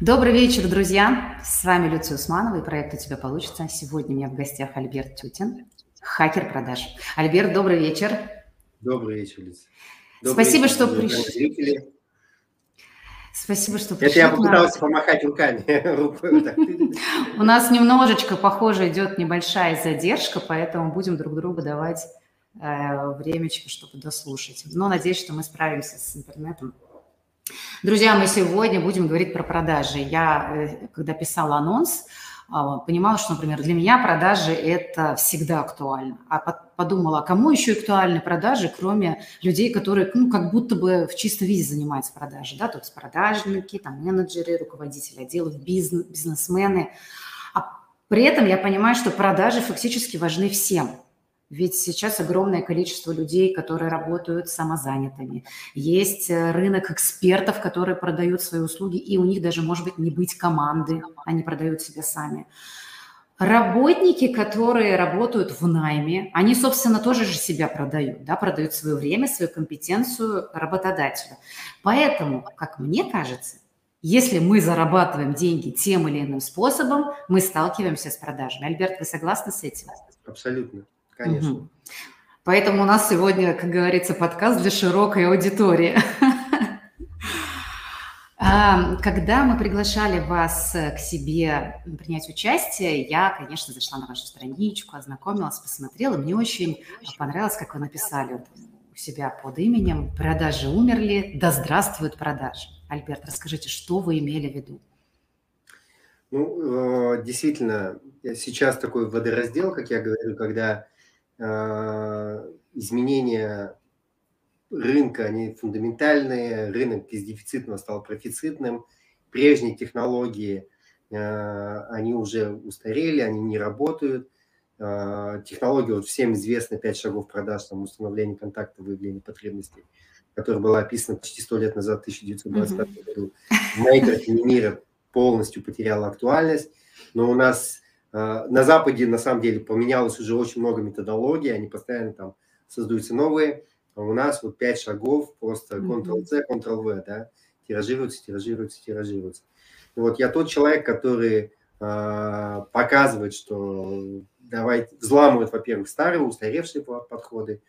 Добрый вечер, друзья! С вами Люция Усманова и проект «У тебя получится». Сегодня у меня в гостях Альберт Тютин, хакер продаж. Альберт, добрый вечер. Добрый вечер, Люция. Спасибо, вечер, что пришли. Спасибо, что пришли. Это я попытался помахать руками. У нас немножечко, похоже, идет небольшая задержка, поэтому будем друг другу давать э, времечко, чтобы дослушать. Но надеюсь, что мы справимся с интернетом Друзья, мы сегодня будем говорить про продажи. Я, э, когда писала анонс, а, понимала, что, например, для меня продажи – это всегда актуально. А подумала, а кому еще актуальны продажи, кроме людей, которые, ну, как будто бы в чистом виде занимаются продажей, да, то есть продажники, там, менеджеры, руководители отделов, бизнес, бизнесмены. А при этом я понимаю, что продажи фактически важны всем – ведь сейчас огромное количество людей, которые работают самозанятыми. Есть э, рынок экспертов, которые продают свои услуги, и у них даже, может быть, не быть команды, они продают себя сами. Работники, которые работают в найме, они, собственно, тоже же себя продают, да, продают свое время, свою компетенцию работодателю. Поэтому, как мне кажется, если мы зарабатываем деньги тем или иным способом, мы сталкиваемся с продажами. Альберт, вы согласны с этим? Абсолютно конечно. Угу. Поэтому у нас сегодня, как говорится, подкаст для широкой аудитории. А, когда мы приглашали вас к себе принять участие, я, конечно, зашла на вашу страничку, ознакомилась, посмотрела. Мне очень понравилось, как вы написали у себя под именем «Продажи умерли, да здравствуют продажи». Альберт, расскажите, что вы имели в виду? Ну, э, действительно, сейчас такой водораздел, как я говорю, когда изменения рынка, они фундаментальные, рынок из дефицитного стал профицитным, прежние технологии, э, они уже устарели, они не работают. Э, технология, вот всем известна 5 шагов продаж, там, установление контакта, выявление потребностей, которая была описана почти 100 лет назад, в 1925 mm-hmm. году. В мира полностью потеряла актуальность, но у нас Э, на Западе, на самом деле, поменялось уже очень много методологий, они постоянно там создаются новые. А у нас вот пять шагов, просто Ctrl-C, Ctrl-V, да, тиражируются, тиражируются, тиражируются. И вот я тот человек, который э, показывает, что давайте, взламывает, во-первых, старые, устаревшие подходы,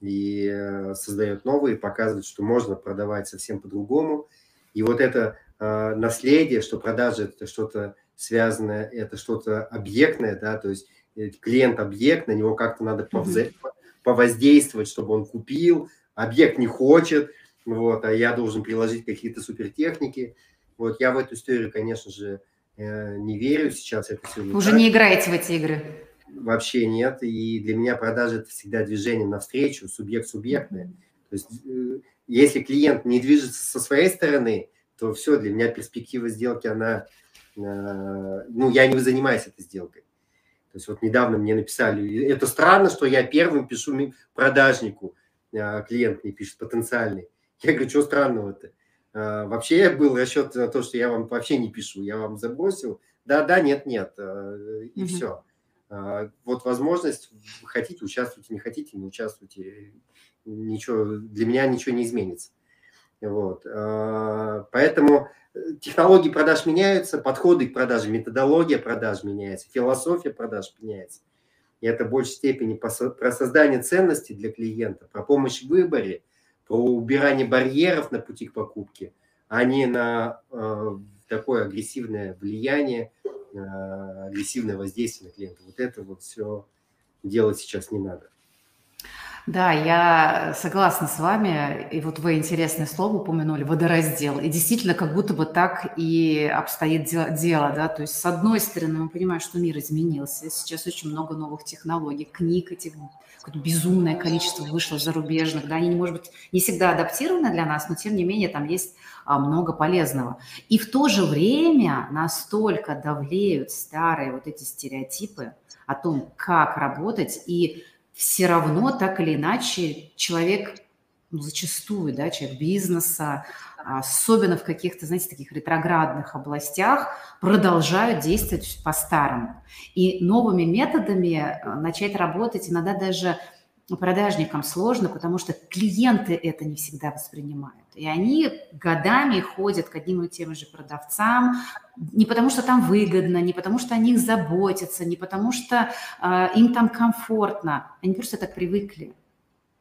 и э, создает новые, показывает, что можно продавать совсем по-другому. И вот это э, наследие, что продажи – это что-то связанное, это что-то объектное, да, то есть э, клиент-объект, на него как-то надо повза- повоздействовать, чтобы он купил, объект не хочет, вот, а я должен приложить какие-то супертехники. Вот я в эту историю, конечно же, э, не верю сейчас. Это все не Уже так. не играете в эти игры? Вообще нет. И для меня продажа – это всегда движение навстречу, субъект-субъектное. То есть э, если клиент не движется со своей стороны, то все, для меня перспектива сделки, она ну, я не занимаюсь этой сделкой. То есть вот недавно мне написали, это странно, что я первым пишу продажнику, э, клиент мне пишет, потенциальный. Я говорю, что странного-то? Э, вообще был расчет на то, что я вам вообще не пишу, я вам забросил. Да-да, нет-нет, и mm-hmm. все. Вот возможность, хотите, участвуйте, не хотите, не участвуйте. Ничего, для меня ничего не изменится. Вот. Поэтому технологии продаж меняются, подходы к продаже, методология продаж меняется, философия продаж меняется. И это в большей степени про создание ценностей для клиента, про помощь в выборе, про убирание барьеров на пути к покупке, а не на э, такое агрессивное влияние, э, агрессивное воздействие на клиента. Вот это вот все делать сейчас не надо. Да, я согласна с вами. И вот вы интересное слово упомянули, водораздел. И действительно, как будто бы так и обстоит дело, да. То есть, с одной стороны, мы понимаем, что мир изменился. Сейчас очень много новых технологий, книг этих безумное количество вышло зарубежных, да, они, может быть, не всегда адаптированы для нас, но, тем не менее, там есть а, много полезного. И в то же время настолько давлеют старые вот эти стереотипы о том, как работать, и все равно так или иначе человек, ну, зачастую, да, человек бизнеса, особенно в каких-то, знаете, таких ретроградных областях, продолжают действовать по-старому. И новыми методами э, начать работать иногда даже продажникам сложно, потому что клиенты это не всегда воспринимают. И они годами ходят к одним и тем же продавцам, не потому что там выгодно, не потому что о них заботятся, не потому что э, им там комфортно, они просто так привыкли.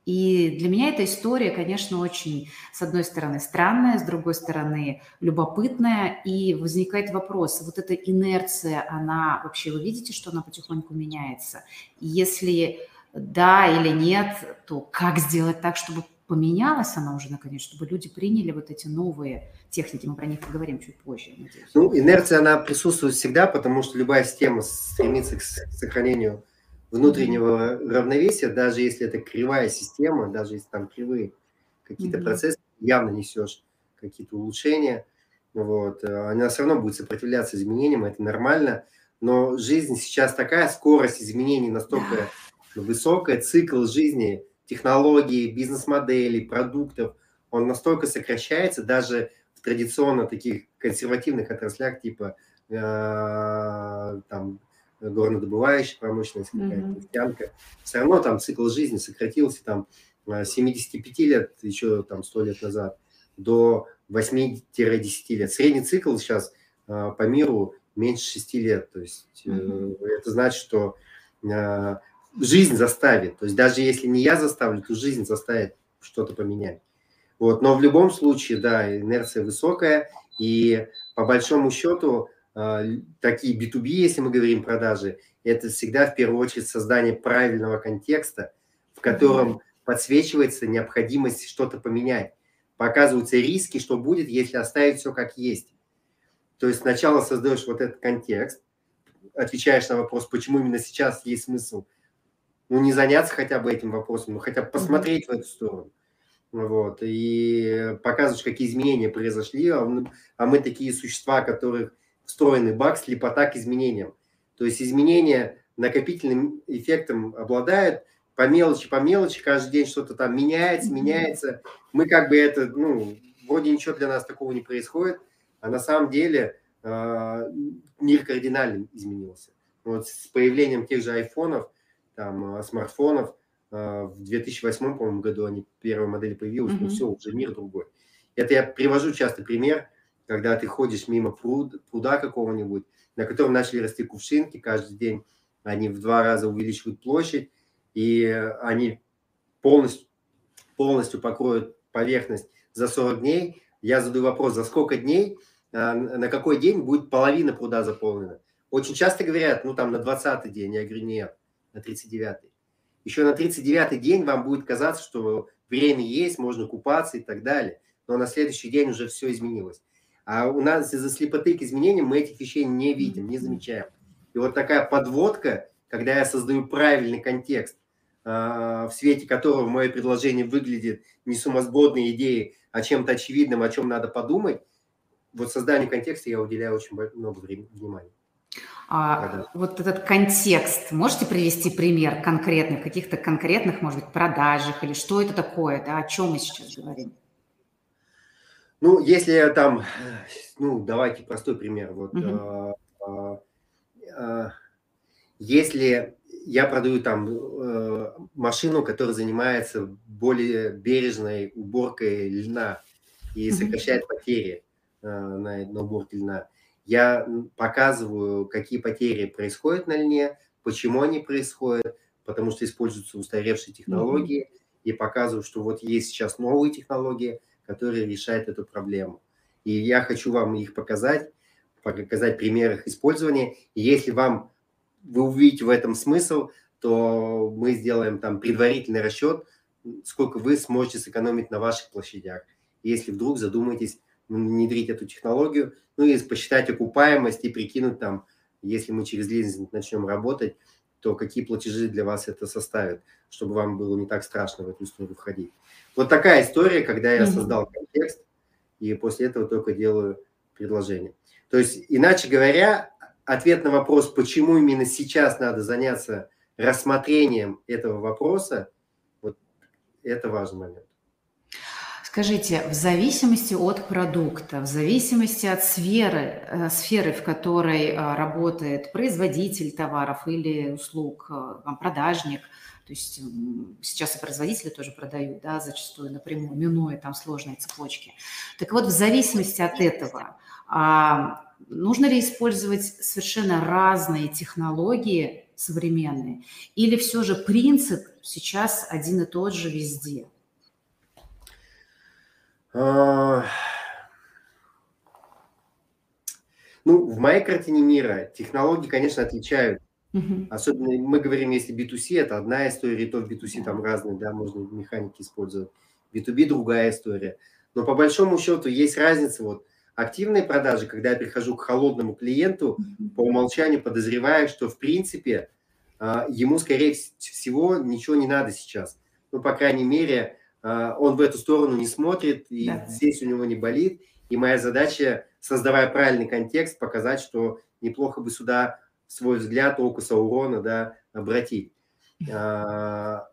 И для меня эта история, конечно, очень, с одной стороны, странная, с другой стороны, любопытная. И возникает вопрос, вот эта инерция, она вообще, вы видите, что она потихоньку меняется? Если да или нет, то как сделать так, чтобы поменялась она уже наконец, чтобы люди приняли вот эти новые техники, мы про них поговорим чуть позже, надеюсь. Ну, инерция, она присутствует всегда, потому что любая система стремится к сохранению внутреннего равновесия, даже если это кривая система, даже если там кривые какие-то mm-hmm. процессы, явно несешь какие-то улучшения, вот, она все равно будет сопротивляться изменениям, это нормально, но жизнь сейчас такая, скорость изменений настолько высокая, цикл жизни, технологий, бизнес-моделей, продуктов, он настолько сокращается даже в традиционно таких консервативных отраслях типа э, там горнодобывающая промышленность, какая-то нефтянка, все равно там цикл жизни сократился там с 75 лет, еще там 100 лет назад, до 8-10 лет. Средний цикл сейчас э, по миру меньше 6 лет. То есть mm-hmm. это значит, что э, жизнь заставит. То есть даже если не я заставлю, то жизнь заставит что-то поменять. Вот. Но в любом случае, да, инерция высокая, и по большому счету а, такие B2B, если мы говорим продажи, это всегда в первую очередь создание правильного контекста, в котором подсвечивается необходимость что-то поменять. Показываются риски, что будет, если оставить все как есть. То есть сначала создаешь вот этот контекст, отвечаешь на вопрос, почему именно сейчас есть смысл – ну, не заняться хотя бы этим вопросом, ну, хотя бы посмотреть в эту сторону. Вот, и показываешь, какие изменения произошли, а мы, а мы такие существа, которых встроенный баг, слепота к изменениям. То есть изменения накопительным эффектом обладают, по мелочи, по мелочи, каждый день что-то там меняется, меняется. Мы как бы это, ну, вроде ничего для нас такого не происходит, а на самом деле э, мир кардинально изменился. Вот с появлением тех же айфонов – там, э, смартфонов. Э, в 2008, по-моему, году они, первая модель появилась, mm-hmm. но все, уже мир другой. Это я привожу часто пример, когда ты ходишь мимо пруд, пруда какого-нибудь, на котором начали расти кувшинки каждый день, они в два раза увеличивают площадь, и они полностью, полностью покроют поверхность за 40 дней. Я задаю вопрос, за сколько дней, э, на какой день будет половина пруда заполнена? Очень часто говорят, ну там на 20 день. Я говорю, нет, на 39-й. Еще на 39-й день вам будет казаться, что время есть, можно купаться и так далее. Но на следующий день уже все изменилось. А у нас из-за слепоты к изменениям мы этих вещей не видим, не замечаем. И вот такая подводка, когда я создаю правильный контекст, а, в свете которого мое предложение выглядит не сумасбродной идеей, а чем-то очевидным, о чем надо подумать, вот созданию контекста я уделяю очень много времени, внимания. А, вот этот контекст, можете привести пример конкретный, каких-то конкретных, может быть, продажах или что это такое, да, о чем мы сейчас говорим? Ну, если там, ну, давайте простой пример. Вот, угу. э, э, если я продаю там э, машину, которая занимается более бережной уборкой льна и сокращает потери э, на, на уборке льна, я показываю, какие потери происходят на льне, почему они происходят, потому что используются устаревшие технологии, mm-hmm. и показываю, что вот есть сейчас новые технологии, которые решают эту проблему. И я хочу вам их показать, показать примеры их использования. И если вам вы увидите в этом смысл, то мы сделаем там предварительный расчет, сколько вы сможете сэкономить на ваших площадях. Если вдруг задумаетесь внедрить эту технологию, ну и посчитать окупаемость и прикинуть там, если мы через лизинг начнем работать, то какие платежи для вас это составит, чтобы вам было не так страшно в эту историю входить. Вот такая история, когда я создал контекст, и после этого только делаю предложение. То есть, иначе говоря, ответ на вопрос, почему именно сейчас надо заняться рассмотрением этого вопроса, вот это важный момент. Скажите, в зависимости от продукта, в зависимости от сферы, э, сферы, в которой э, работает производитель товаров или услуг, э, там, продажник, то есть сейчас и производители тоже продают, да, зачастую напрямую, минуя там сложные цепочки. Так вот, в зависимости от этого, а, нужно ли использовать совершенно разные технологии современные, или все же принцип сейчас один и тот же везде? Ну, в моей картине мира технологии, конечно, отличают. Угу. Особенно мы говорим, если B2C, это одна история, то в B2C там разные, да, можно механики использовать. B2B другая история. Но по большому счету есть разница. Вот активные продажи, когда я прихожу к холодному клиенту, по умолчанию подозреваю, что в принципе а, ему, скорее всего, ничего не надо сейчас. Ну, по крайней мере, он в эту сторону не смотрит, и да. здесь у него не болит. И моя задача, создавая правильный контекст, показать, что неплохо бы сюда свой взгляд око Саурона да, обратить. А,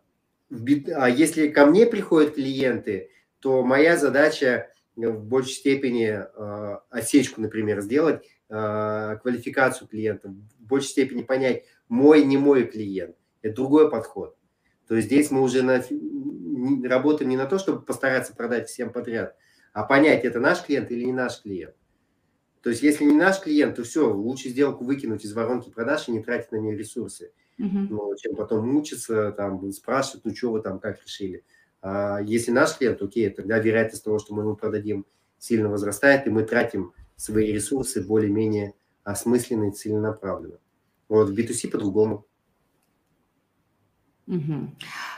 а если ко мне приходят клиенты, то моя задача в большей степени а, осечку, например, сделать, квалификацию клиента, в большей степени понять, мой, не мой клиент. Это другой подход. То есть здесь мы уже на, работаем не на то, чтобы постараться продать всем подряд, а понять, это наш клиент или не наш клиент. То есть если не наш клиент, то все, лучше сделку выкинуть из воронки продаж и не тратить на нее ресурсы. Uh-huh. Ну, чем потом мучиться, там, спрашивать, ну, что вы там, как решили. А если наш клиент, окей, тогда вероятность того, что мы ему продадим, сильно возрастает, и мы тратим свои ресурсы более-менее осмысленно и целенаправленно. Вот в B2C по-другому. Угу.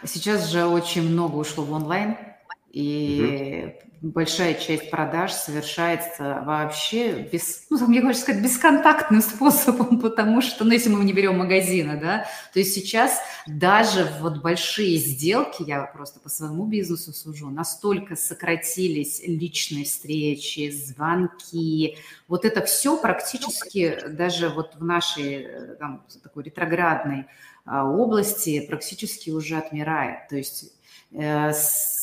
Сейчас же очень много ушло в онлайн, и угу. большая часть продаж совершается вообще без, ну, я хочу сказать, бесконтактным способом, потому что, ну, если мы не берем магазины, да, то есть сейчас даже вот большие сделки, я просто по своему бизнесу сужу, настолько сократились личные встречи, звонки, вот это все практически даже вот в нашей э, там, такой ретроградной области практически уже отмирает. То есть э,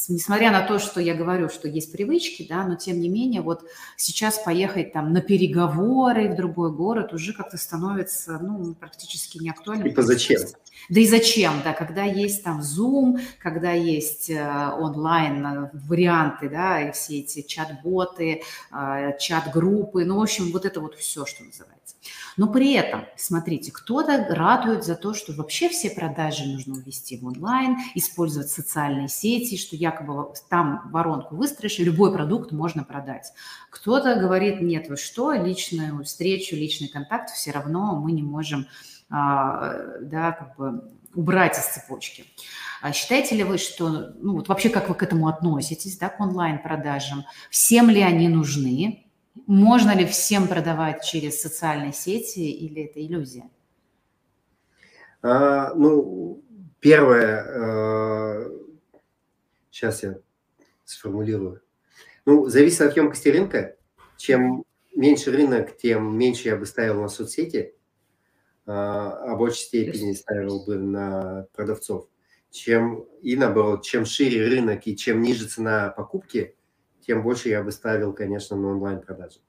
несмотря на то, что я говорю, что есть привычки, да, но тем не менее, вот сейчас поехать там на переговоры в другой город уже как-то становится, ну, практически неактуальным. Типа зачем? Да и зачем, да, когда есть там Zoom, когда есть э, онлайн э, варианты, да, и все эти чат-боты, э, чат-группы, ну, в общем, вот это вот все, что называется. Но при этом, смотрите, кто-то радует за то, что вообще все продажи нужно увести в онлайн, использовать социальные сети, что якобы там воронку выстроишь, и любой продукт можно продать. Кто-то говорит, нет, вы что, личную встречу, личный контакт все равно мы не можем а, да, как бы убрать из цепочки. А считаете ли вы, что, ну вот вообще как вы к этому относитесь, да, к онлайн-продажам? Всем ли они нужны? Можно ли всем продавать через социальные сети или это иллюзия? А, ну, первое, а, сейчас я сформулирую. Ну, зависит от емкости рынка. Чем меньше рынок, тем меньше я бы ставил на соцсети, а, а в большей степени ставил бы на продавцов. Чем, и наоборот, чем шире рынок и чем ниже цена покупки, тем больше я бы ставил, конечно, на онлайн-продажи.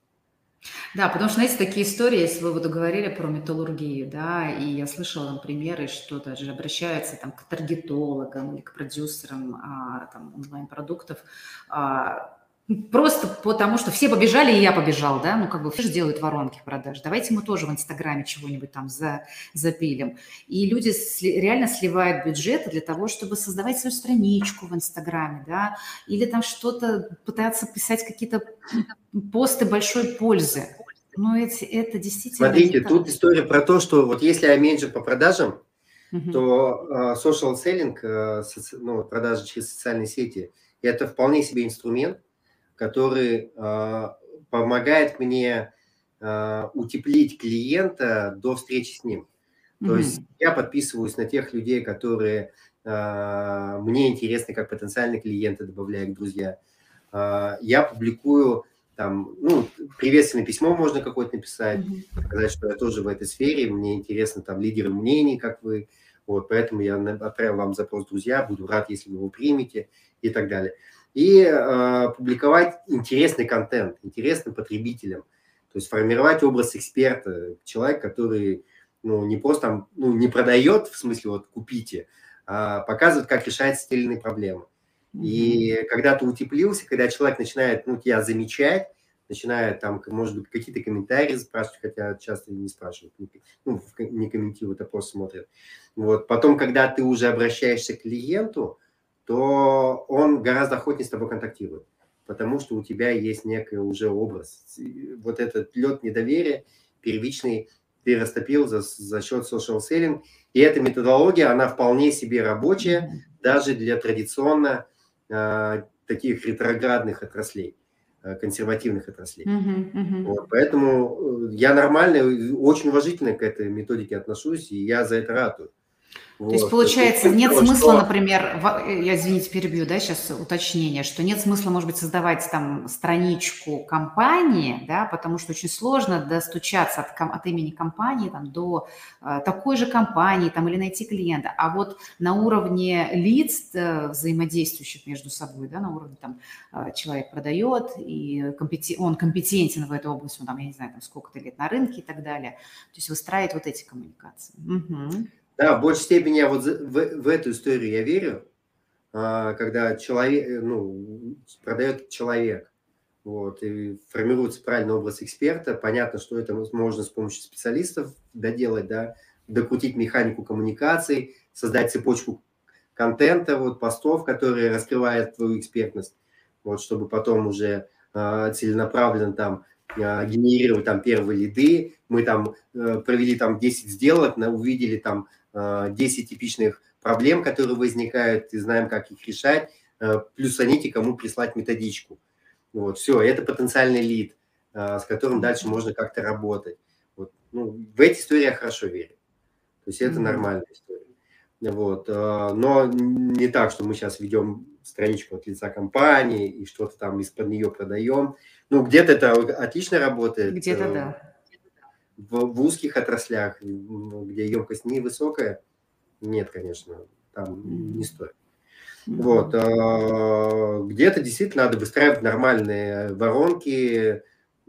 Да, потому что, знаете, такие истории, если вы вот говорили про металлургию, да, и я слышала там примеры, что даже обращаются там к таргетологам или к продюсерам а, там онлайн-продуктов, а, Просто потому, что все побежали, и я побежал, да, ну, как бы все же делают воронки продаж. Давайте мы тоже в Инстаграме чего-нибудь там за, запилим. И люди сли, реально сливают бюджеты для того, чтобы создавать свою страничку в Инстаграме, да, или там что-то пытаться писать какие-то посты большой пользы. Ну, это, это действительно... Смотрите, тут история про то, что вот если я менеджер по продажам, uh-huh. то uh, social selling, uh, соци... ну, продажи через социальные сети, это вполне себе инструмент, который а, помогает мне а, утеплить клиента до встречи с ним. То mm-hmm. есть я подписываюсь на тех людей, которые а, мне интересны как потенциальные клиенты, добавляя их друзья. Я публикую там, ну, приветственное письмо можно какое-то написать, mm-hmm. сказать, что я тоже в этой сфере, мне интересно там лидеры мнений, как вы, вот, поэтому я отправил вам запрос, друзья, буду рад, если вы его примете и так далее. И э, публиковать интересный контент, интересный потребителям. То есть формировать образ эксперта, человек, который ну, не просто там, ну, не продает, в смысле, вот купите, а показывает, как решать иные проблемы. И когда ты утеплился, когда человек начинает ну, тебя замечать, начинает там, может быть, какие-то комментарии спрашивать, хотя часто не спрашивают, ну, не комментируют, а просто смотрят. Вот. Потом, когда ты уже обращаешься к клиенту, то он гораздо охотнее с тобой контактирует, потому что у тебя есть некий уже образ. Вот этот лед недоверия первичный ты растопил за, за счет social selling. И эта методология, она вполне себе рабочая даже для традиционно э, таких ретроградных отраслей, э, консервативных отраслей. Uh-huh, uh-huh. Вот, поэтому я нормально, очень уважительно к этой методике отношусь, и я за это То есть, получается, нет смысла, что... например, в... Я, извините, перебью, да, сейчас уточнение, что нет смысла, может быть, создавать там страничку компании, да, потому что очень сложно достучаться от, от имени компании там, до э, такой же компании там, или найти клиента. А вот на уровне лиц, э, взаимодействующих между собой, да, на уровне там э, человек продает, и компетен... он компетентен в этой области, он там, я не знаю, там сколько-то лет на рынке и так далее. То есть выстраивать вот эти коммуникации. Угу. Да, в большей степени я вот в, в эту историю я верю, а, когда человек, э, ну, продает человек, вот, и формируется правильный образ эксперта. Понятно, что это можно с помощью специалистов доделать, да, докрутить механику коммуникаций, создать цепочку контента, вот, постов, которые раскрывают твою экспертность, вот, чтобы потом уже э, целенаправленно там генерировать там первые лиды. Мы там э, провели там 10 сделок, увидели там 10 э, типичных проблем, которые возникают, и знаем, как их решать, э, плюс они кому прислать методичку. Вот, все, это потенциальный лид, э, с которым дальше можно как-то работать. Вот, ну, в эти истории я хорошо верю. То есть это нормальная история. Вот, но не так, что мы сейчас ведем страничку от лица компании и что-то там из-под нее продаем. Ну, где-то это отлично работает. Где-то да в, в узких отраслях, где емкость невысокая, нет, конечно, там не стоит. Вот. А, где-то действительно надо выстраивать нормальные воронки,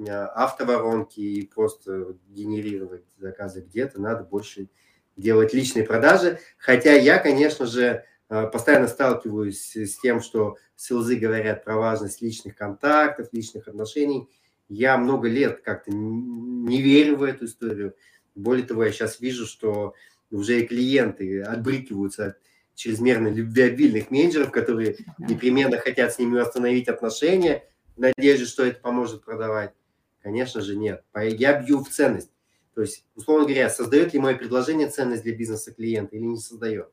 а, автоворонки и просто генерировать заказы. Где-то надо больше делать личные продажи. Хотя я, конечно же, постоянно сталкиваюсь с тем, что селзы говорят про важность личных контактов, личных отношений – я много лет как-то не верю в эту историю. Более того, я сейчас вижу, что уже и клиенты отбрыкиваются от чрезмерно любвеобильных менеджеров, которые непременно хотят с ними восстановить отношения, в надежде, что это поможет продавать. Конечно же, нет. Я бью в ценность. То есть, условно говоря, создает ли мое предложение ценность для бизнеса клиента или не создает.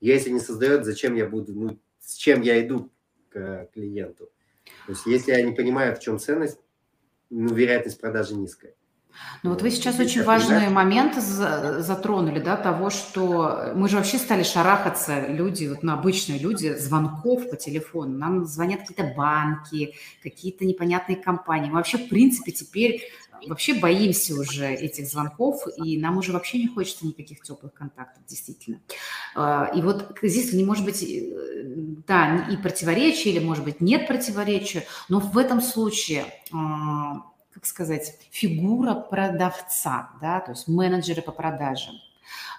Если не создает, зачем я буду, ну, с чем я иду к клиенту. То есть, если я не понимаю, в чем ценность, ну, вероятность продажи низкая. Ну вот вы сейчас очень важный момент затронули, да, того, что мы же вообще стали шарахаться, люди, вот, ну, обычные люди, звонков по телефону. Нам звонят какие-то банки, какие-то непонятные компании. Мы вообще, в принципе, теперь вообще боимся уже этих звонков, и нам уже вообще не хочется никаких теплых контактов, действительно. А, и вот здесь не может быть, э, да, и противоречия, или, может быть, нет противоречия, но в этом случае как сказать, фигура продавца, да, то есть менеджеры по продажам.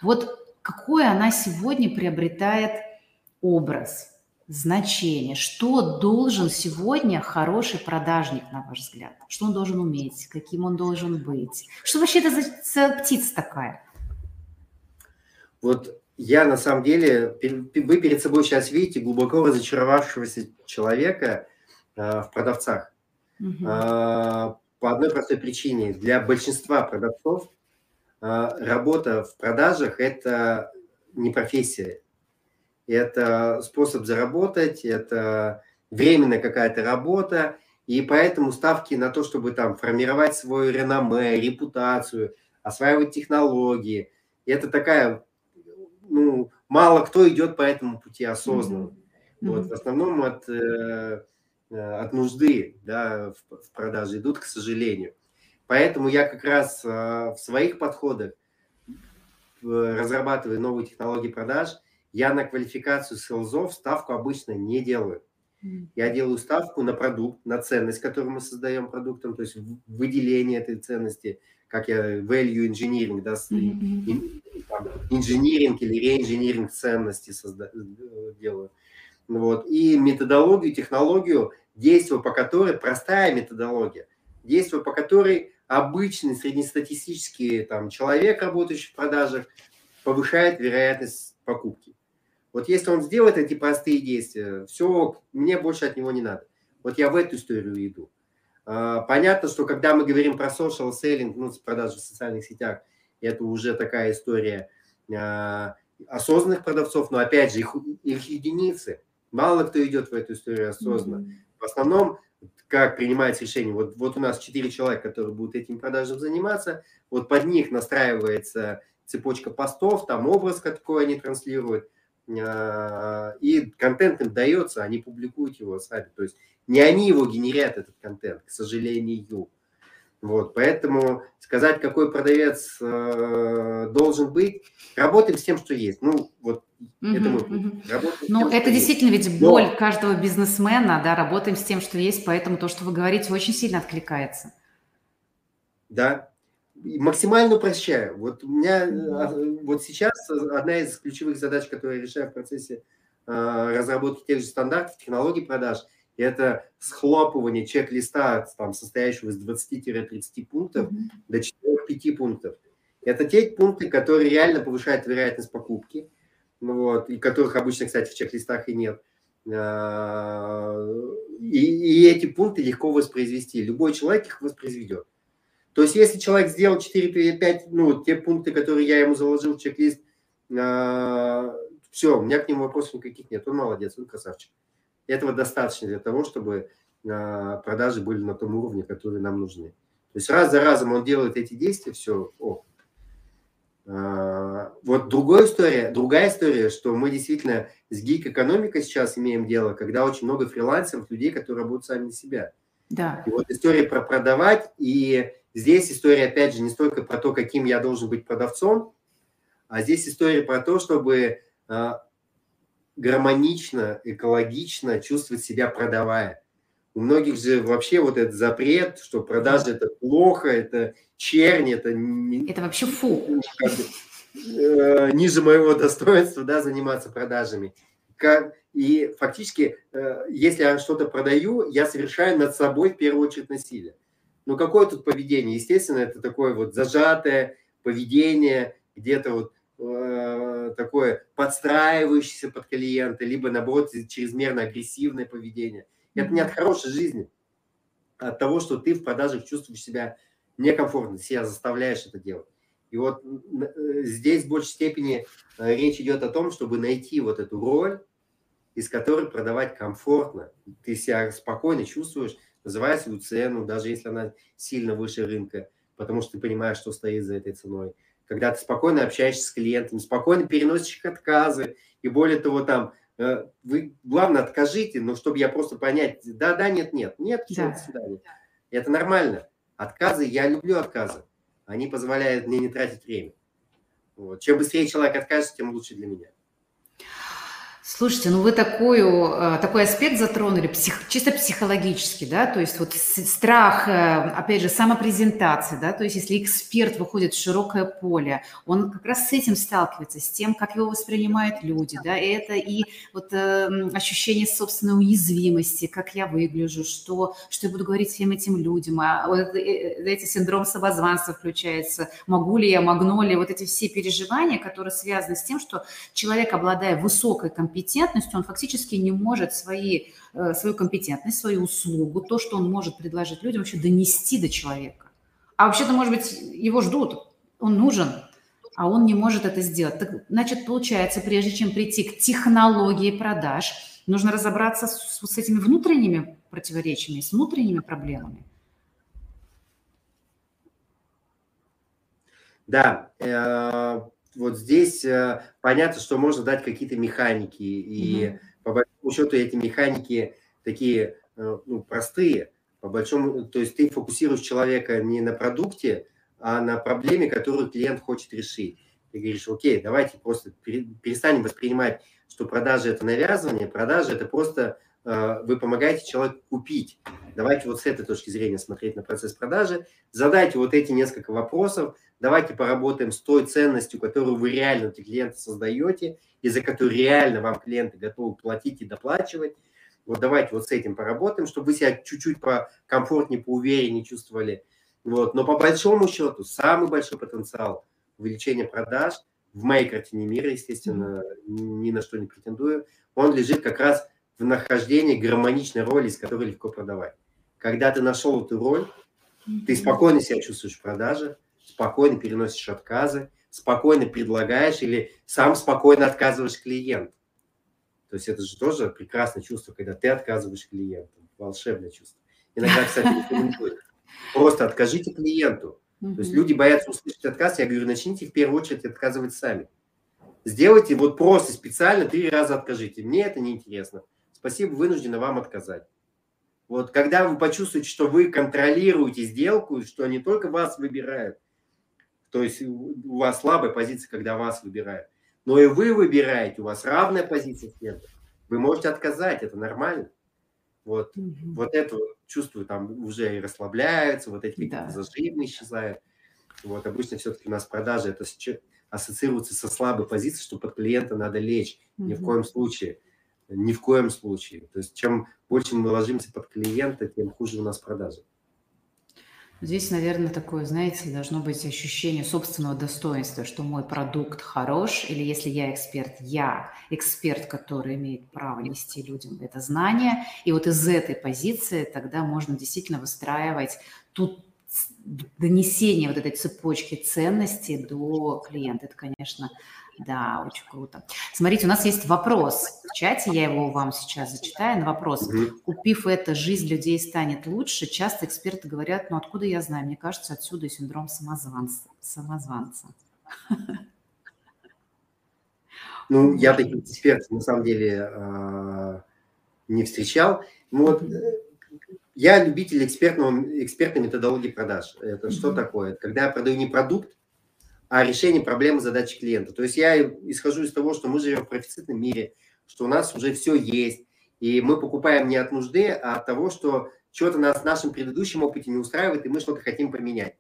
Вот какой она сегодня приобретает образ? значение, что должен сегодня хороший продажник, на ваш взгляд? Что он должен уметь, каким он должен быть? Что вообще это за, птица такая? Вот я на самом деле, вы перед собой сейчас видите глубоко разочаровавшегося человека э, в продавцах. Угу. По одной простой причине. Для большинства продавцов э, работа в продажах – это не профессия, это способ заработать, это временная какая-то работа, и поэтому ставки на то, чтобы там формировать свое реноме, репутацию, осваивать технологии, это такая, ну, мало кто идет по этому пути осознанно. Mm-hmm. Вот, в основном от, э, от нужды да, в, в продаже идут, к сожалению. Поэтому я как раз э, в своих подходах, разрабатывая новые технологии продаж – я на квалификацию селзов ставку обычно не делаю. Я делаю ставку на продукт, на ценность, которую мы создаем продуктом, то есть выделение этой ценности, как я value engineering, да, инжиниринг или реинжиниринг ценности созда- э, делаю. Вот. И методологию, технологию, действие по которой, простая методология, действие по которой обычный среднестатистический там, человек, работающий в продажах, повышает вероятность покупки. Вот если он сделает эти простые действия, все, мне больше от него не надо. Вот я в эту историю иду. А, понятно, что когда мы говорим про social selling, ну, продажи в социальных сетях, это уже такая история а, осознанных продавцов, но опять же их, их единицы. Мало кто идет в эту историю осознанно. Mm-hmm. В основном, как принимается решение, вот, вот у нас четыре человека, которые будут этим продажам заниматься, вот под них настраивается цепочка постов, там образ, какой они транслируют, а, и контент им дается, они публикуют его сами. То есть не они его генерят, этот контент, к сожалению. Вот, поэтому сказать, какой продавец э, должен быть, работаем с тем, что есть. Ну, вот угу, это мой угу. Ну, это действительно есть. ведь боль Но... каждого бизнесмена, да, работаем с тем, что есть, поэтому то, что вы говорите, очень сильно откликается. Да, максимально упрощаю. Вот у меня угу. вот сейчас одна из ключевых задач, которую я решаю в процессе э, разработки тех же стандартов, технологий продаж – это схлопывание чек-листа, там, состоящего из 20-30 пунктов mm-hmm. до 4-5 пунктов. Это те пункты, которые реально повышают вероятность покупки, вот, и которых обычно, кстати, в чек-листах и нет. А, и, и эти пункты легко воспроизвести. Любой человек их воспроизведет. То есть, если человек сделал 4-5, ну, те пункты, которые я ему заложил в чек-лист, а, все, у меня к нему вопросов никаких нет. Он молодец, он красавчик. Этого достаточно для того, чтобы а, продажи были на том уровне, который нам нужны. То есть раз за разом он делает эти действия, все, о. А, вот другая история, другая история, что мы действительно с гик-экономикой сейчас имеем дело, когда очень много фрилансеров, людей, которые работают сами на себя. Да. И вот история про продавать, и здесь история, опять же, не столько про то, каким я должен быть продавцом, а здесь история про то, чтобы а, гармонично, экологично чувствовать себя продавая. У многих же вообще вот этот запрет, что продажи это плохо, это чернь, это... Это вообще фу. Э, ниже моего достоинства, да, заниматься продажами. И фактически, э, если я что-то продаю, я совершаю над собой в первую очередь насилие. Ну, какое тут поведение? Естественно, это такое вот зажатое поведение, где-то вот Э, такое подстраивающееся под клиента, либо, наоборот, чрезмерно агрессивное поведение. Это не от хорошей жизни, а от того, что ты в продажах чувствуешь себя некомфортно, себя заставляешь это делать. И вот э, здесь в большей степени э, речь идет о том, чтобы найти вот эту роль, из которой продавать комфортно. Ты себя спокойно чувствуешь, называя свою цену, даже если она сильно выше рынка, потому что ты понимаешь, что стоит за этой ценой когда ты спокойно общаешься с клиентами, спокойно переносишь их отказы, и более того, там, вы, главное, откажите, но чтобы я просто понять, да, да, нет, нет, нет, да. до свидания. Это нормально. Отказы, я люблю отказы. Они позволяют мне не тратить время. Вот. Чем быстрее человек откажется, тем лучше для меня. Слушайте, ну вы такую, э, такой аспект затронули, псих, чисто психологически, да, то есть вот страх, э, опять же, самопрезентации, да, то есть если эксперт выходит в широкое поле, он как раз с этим сталкивается, с тем, как его воспринимают люди, да, и это и вот э, ощущение собственной уязвимости, как я выгляжу, что, что я буду говорить всем этим людям, а вот э, эти синдром самозванства включается, могу ли я, могу ли, вот эти все переживания, которые связаны с тем, что человек, обладая высокой компетенцией, компетентностью, он фактически не может свои, э, свою компетентность, свою услугу, то, что он может предложить людям, вообще донести до человека. А вообще-то, может быть, его ждут, он нужен, а он не может это сделать. Так, значит, получается, прежде чем прийти к технологии продаж, нужно разобраться с, с этими внутренними противоречиями, с внутренними проблемами. Да, э, вот здесь э, понятно, что можно дать какие-то механики, и угу. по большому счету эти механики такие э, ну, простые, по большому, то есть ты фокусируешь человека не на продукте, а на проблеме, которую клиент хочет решить. Ты говоришь, окей, давайте просто перестанем воспринимать, что продажи – это навязывание, продажи – это просто э, вы помогаете человеку купить. Давайте вот с этой точки зрения смотреть на процесс продажи. Задайте вот эти несколько вопросов. Давайте поработаем с той ценностью, которую вы реально для клиента создаете, и за которую реально вам клиенты готовы платить и доплачивать. Вот давайте вот с этим поработаем, чтобы вы себя чуть-чуть покомфортнее, поувереннее чувствовали. Вот. Но по большому счету самый большой потенциал увеличения продаж в моей картине мира, естественно, ни на что не претендую, он лежит как раз в нахождении гармоничной роли, из которой легко продавать. Когда ты нашел эту роль, ты спокойно себя чувствуешь в продаже, спокойно переносишь отказы, спокойно предлагаешь или сам спокойно отказываешь клиенту. То есть это же тоже прекрасное чувство, когда ты отказываешь клиенту. Волшебное чувство. Иногда, кстати, рекомендую. Просто откажите клиенту. То есть люди боятся услышать отказ. Я говорю, начните в первую очередь отказывать сами. Сделайте вот просто специально три раза откажите. Мне это неинтересно. Спасибо, вынуждена вам отказать. Вот когда вы почувствуете, что вы контролируете сделку, что не только вас выбирают, то есть у вас слабая позиция, когда вас выбирают, но и вы выбираете, у вас равная позиция клиента. Вы можете отказать, это нормально. Вот, угу. вот это чувство там уже и расслабляются, вот эти какие-то да. зажимы исчезают. Вот обычно все-таки у нас продажи это ассоциируется со слабой позицией, что под клиента надо лечь. Угу. Ни в коем случае. Ни в коем случае. То есть чем больше мы ложимся под клиента, тем хуже у нас продажи. Здесь, наверное, такое, знаете, должно быть ощущение собственного достоинства, что мой продукт хорош, или если я эксперт, я эксперт, который имеет право нести людям это знание. И вот из этой позиции тогда можно действительно выстраивать тут донесение вот этой цепочки ценностей до клиента. Это, конечно, да, очень круто. Смотрите, у нас есть вопрос в чате, я его вам сейчас зачитаю. На вопрос, купив это, жизнь людей станет лучше. Часто эксперты говорят, ну откуда я знаю? Мне кажется, отсюда и синдром самозванца. самозванца. Ну, я таких экспертов на самом деле а, не встречал. Ну, вот я любитель экспертного, экспертной методологии продаж. Это что такое? Когда я продаю не продукт, а решение проблемы задачи клиента. То есть я исхожу из того, что мы живем в профицитном мире, что у нас уже все есть, и мы покупаем не от нужды, а от того, что что-то нас в нашем предыдущем опыте не устраивает, и мы что-то хотим поменять.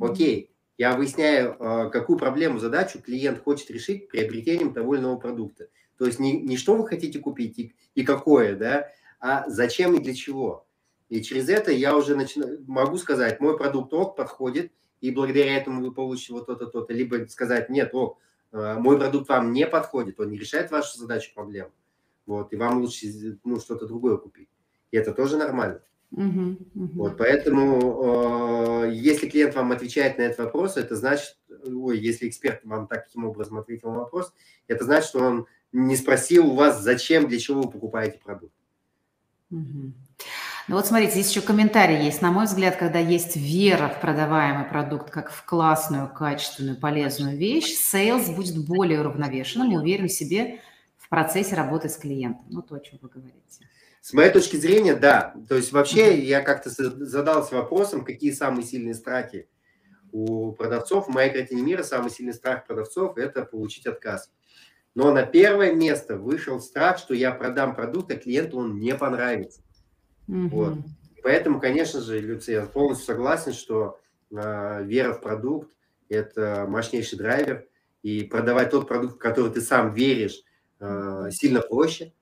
Окей, я выясняю, а, какую проблему, задачу клиент хочет решить приобретением того или иного продукта. То есть не, не что вы хотите купить и, и какое, да, а зачем и для чего. И через это я уже начинаю, могу сказать, мой продукт ок подходит, и благодаря этому вы получите вот то-то, то-то. Либо сказать, нет, о, э, мой продукт вам не подходит, он не решает вашу задачу, проблему. Вот, и вам лучше ну, что-то другое купить. И это тоже нормально. Uh-huh, uh-huh. Вот, поэтому, э, если клиент вам отвечает на этот вопрос, это значит, ой, если эксперт вам таким образом ответил на вопрос, это значит, что он не спросил у вас, зачем, для чего вы покупаете продукт. Uh-huh. Ну вот смотрите, здесь еще комментарий есть. На мой взгляд, когда есть вера в продаваемый продукт как в классную, качественную, полезную вещь, sales будет более уравновешенным и уверен в себе в процессе работы с клиентом. Ну, то, о чем вы говорите. С моей точки зрения, да. То есть вообще mm-hmm. я как-то задался вопросом, какие самые сильные страхи у продавцов. В моей картине мира самый сильный страх продавцов – это получить отказ. Но на первое место вышел страх, что я продам продукт, а клиенту он не понравится. Угу. Вот. Поэтому, конечно же, Люция, я полностью согласен, что э, вера в продукт – это мощнейший драйвер, и продавать тот продукт, в который ты сам веришь, э, сильно проще.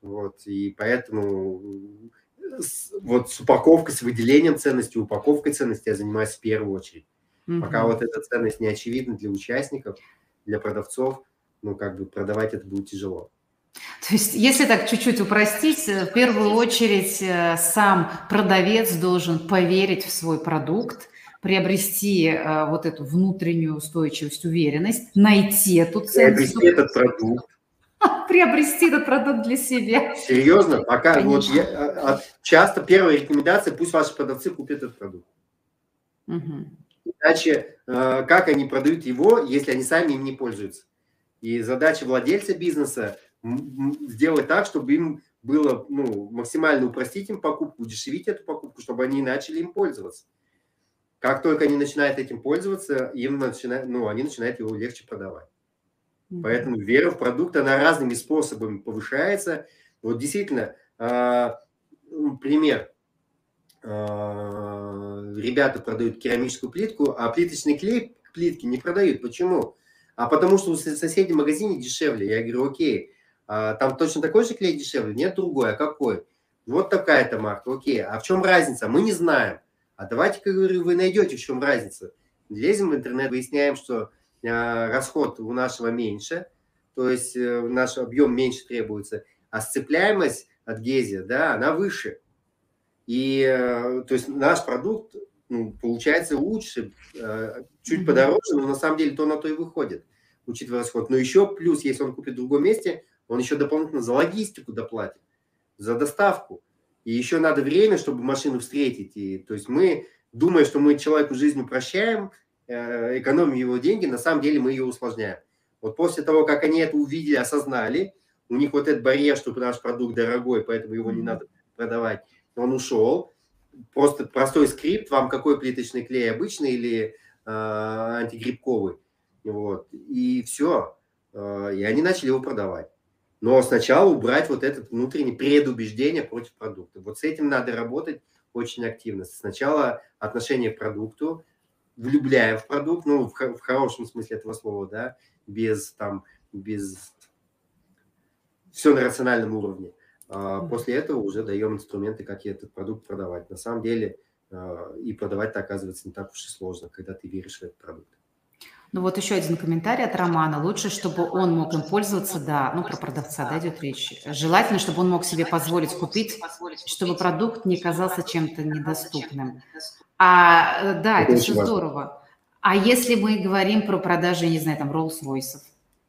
Вот, и поэтому с, вот с упаковкой, с выделением ценности, упаковкой ценности я занимаюсь в первую очередь. Угу. Пока вот эта ценность не очевидна для участников, для продавцов, ну, как бы продавать это будет тяжело. То есть, если так чуть-чуть упростить, э, в первую очередь э, сам продавец должен поверить в свой продукт, приобрести э, вот эту внутреннюю устойчивость, уверенность, найти эту ценность. Приобрести этот продукт. Приобрести этот продукт для себя. Серьезно? Пока вот я, а, а, часто первая рекомендация, пусть ваши продавцы купят этот продукт. Угу. Иначе как они продают его, если они сами им не пользуются? И задача владельца бизнеса сделать так, чтобы им было ну, максимально упростить им покупку, удешевить эту покупку, чтобы они начали им пользоваться. Как только они начинают этим пользоваться, им начинают, ну, они начинают его легче продавать. Поэтому вера в продукт, она разными способами повышается. Вот действительно, а, пример. А, ребята продают керамическую плитку, а плиточный клей к плитке не продают. Почему? А потому что у соседей в магазине дешевле. Я говорю, окей, а там точно такой же клей дешевле? Нет, другой. А какой? Вот такая-то марка, окей. А в чем разница? Мы не знаем. А давайте-ка, говорю, вы найдете, в чем разница. Лезем в интернет, выясняем, что э, расход у нашего меньше, то есть э, наш объем меньше требуется, а сцепляемость от гези, да, она выше. И э, то есть наш продукт ну, получается лучше, э, чуть подороже, но на самом деле то на то и выходит, учитывая расход. Но еще плюс, если он купит в другом месте, он еще дополнительно за логистику доплатит, за доставку. И еще надо время, чтобы машину встретить. И, то есть мы, думая, что мы человеку жизнь упрощаем, э, экономим его деньги, на самом деле мы ее усложняем. Вот после того, как они это увидели, осознали, у них вот этот барьер, что наш продукт дорогой, поэтому его не надо продавать, он ушел. Просто простой скрипт, вам какой плиточный клей, обычный или э, антигрибковый. Вот. И все. Э, и они начали его продавать. Но сначала убрать вот это внутреннее предубеждение против продукта. Вот с этим надо работать очень активно. Сначала отношение к продукту, влюбляя в продукт, ну, в, в хорошем смысле этого слова, да, без там, без... Все на рациональном уровне. А после этого уже даем инструменты, как этот продукт продавать. На самом деле а, и продавать-то оказывается не так уж и сложно, когда ты веришь в этот продукт. Ну вот еще один комментарий от Романа. Лучше, чтобы он мог им пользоваться, да, ну про продавца да, идет речь. Желательно, чтобы он мог себе позволить купить, чтобы продукт не казался чем-то недоступным. А, э, да, это, все здорово. А если мы говорим про продажи, не знаю, там, Rolls-Royce,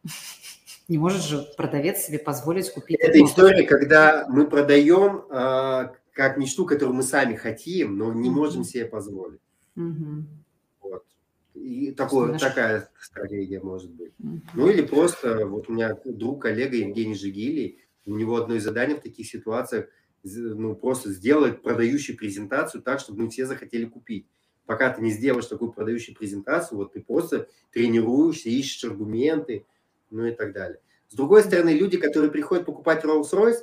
не может же продавец себе позволить купить. Это история, когда мы продаем э, как мечту, которую мы сами хотим, но не можем себе позволить. И такое, такая стратегия может быть. Ну или просто, вот у меня друг, коллега Евгений Жигилий, у него одно из заданий в таких ситуациях, ну просто сделать продающую презентацию так, чтобы мы все захотели купить. Пока ты не сделаешь такую продающую презентацию, вот ты просто тренируешься, ищешь аргументы, ну и так далее. С другой стороны, люди, которые приходят покупать Rolls-Royce,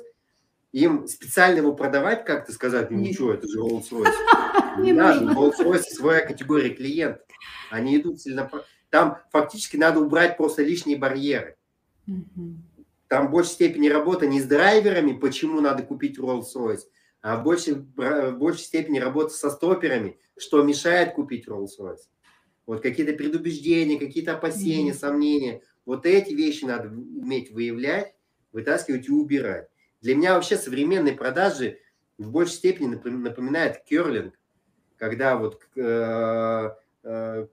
им специально его продавать, как-то сказать, ну ничего, это же Rolls-Royce. Не надо, Rolls-Royce своя категория клиентов. Они идут сильно... Там фактически надо убрать просто лишние барьеры. Там в большей степени работа не с драйверами, почему надо купить Rolls-Royce, а в большей, в большей степени работа со стоперами, что мешает купить Rolls-Royce. Вот какие-то предубеждения, какие-то опасения, mm-hmm. сомнения. Вот эти вещи надо уметь выявлять, вытаскивать и убирать. Для меня вообще современные продажи в большей степени напоминают керлинг, когда вот э, э,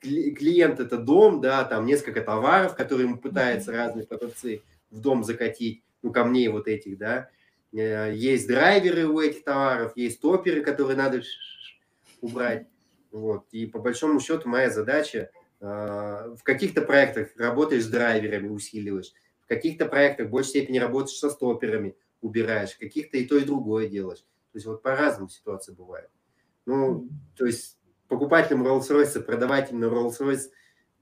клиент это дом, да, там несколько товаров, которые ему пытаются разные продавцы в дом закатить, ну, камней вот этих, да, э, есть драйверы у этих товаров, есть топеры, которые надо убрать, вот, и по большому счету моя задача в каких-то проектах работаешь с драйверами, усиливаешь, в каких-то проектах в большей степени работаешь со стоперами, убираешь, в каких-то и то, и другое делаешь. То есть вот по-разному ситуации бывает. Ну, то есть покупателям Rolls-Royce продавать им на Rolls-Royce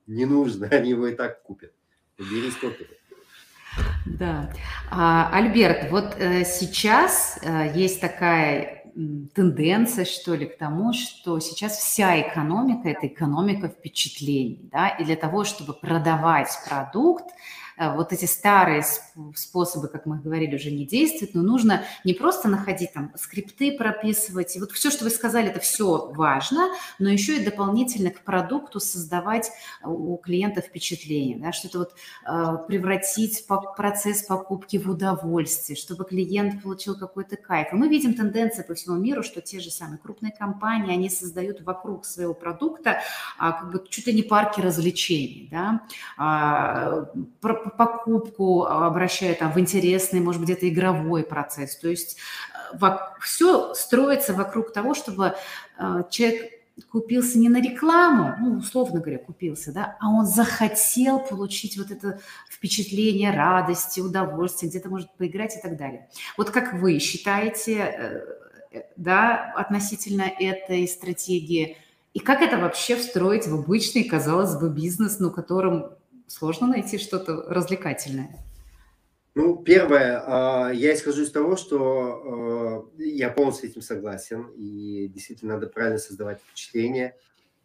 не нужно, они его и так купят. Бери стопы. Да. А, Альберт, вот э, сейчас э, есть такая тенденция, что ли, к тому, что сейчас вся экономика – это экономика впечатлений, да, и для того, чтобы продавать продукт, вот эти старые способы, как мы говорили, уже не действуют, но нужно не просто находить там скрипты прописывать, и вот все, что вы сказали, это все важно, но еще и дополнительно к продукту создавать у клиента впечатление, да, что-то вот э, превратить процесс покупки в удовольствие, чтобы клиент получил какой-то кайф. И мы видим тенденции по всему миру, что те же самые крупные компании, они создают вокруг своего продукта а, как бы чуть ли не парки развлечений, да, а, покупку а, обращая там в интересный, может быть, где-то игровой процесс. То есть э, все строится вокруг того, чтобы э, человек купился не на рекламу, ну, условно говоря, купился, да, а он захотел получить вот это впечатление радости, удовольствия, где-то может поиграть и так далее. Вот как вы считаете, э, да, относительно этой стратегии, и как это вообще встроить в обычный, казалось бы, бизнес, ну, которым сложно найти что-то развлекательное. Ну, первое, а, я исхожу из того, что а, я полностью с этим согласен, и действительно надо правильно создавать впечатление.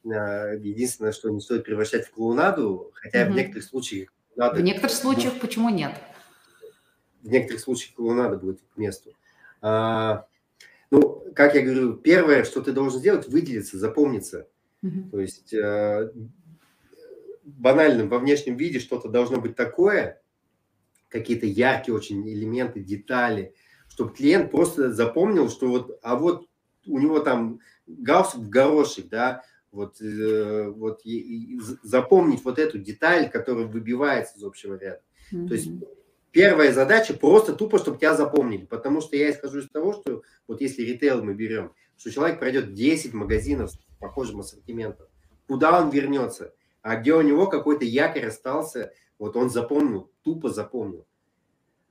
А, единственное, что не стоит превращать в клоунаду, хотя угу. в некоторых случаях... Надо, в некоторых случаях почему нет? В некоторых случаях клоунада будет к месту. Ну, как я говорю, первое, что ты должен сделать, выделиться, запомниться. Угу. То есть банальным во внешнем виде что-то должно быть такое, какие-то яркие очень элементы, детали, чтобы клиент просто запомнил, что вот, а вот у него там галстук в горошек, да, вот, э, вот и, и запомнить вот эту деталь, которая выбивается из общего ряда. Mm-hmm. То есть первая задача просто тупо, чтобы тебя запомнили, потому что я исхожу из того, что вот если ритейл мы берем, что человек пройдет 10 магазинов с похожим ассортиментом, куда он вернется, а где у него какой-то якорь остался, вот он запомнил, тупо запомнил.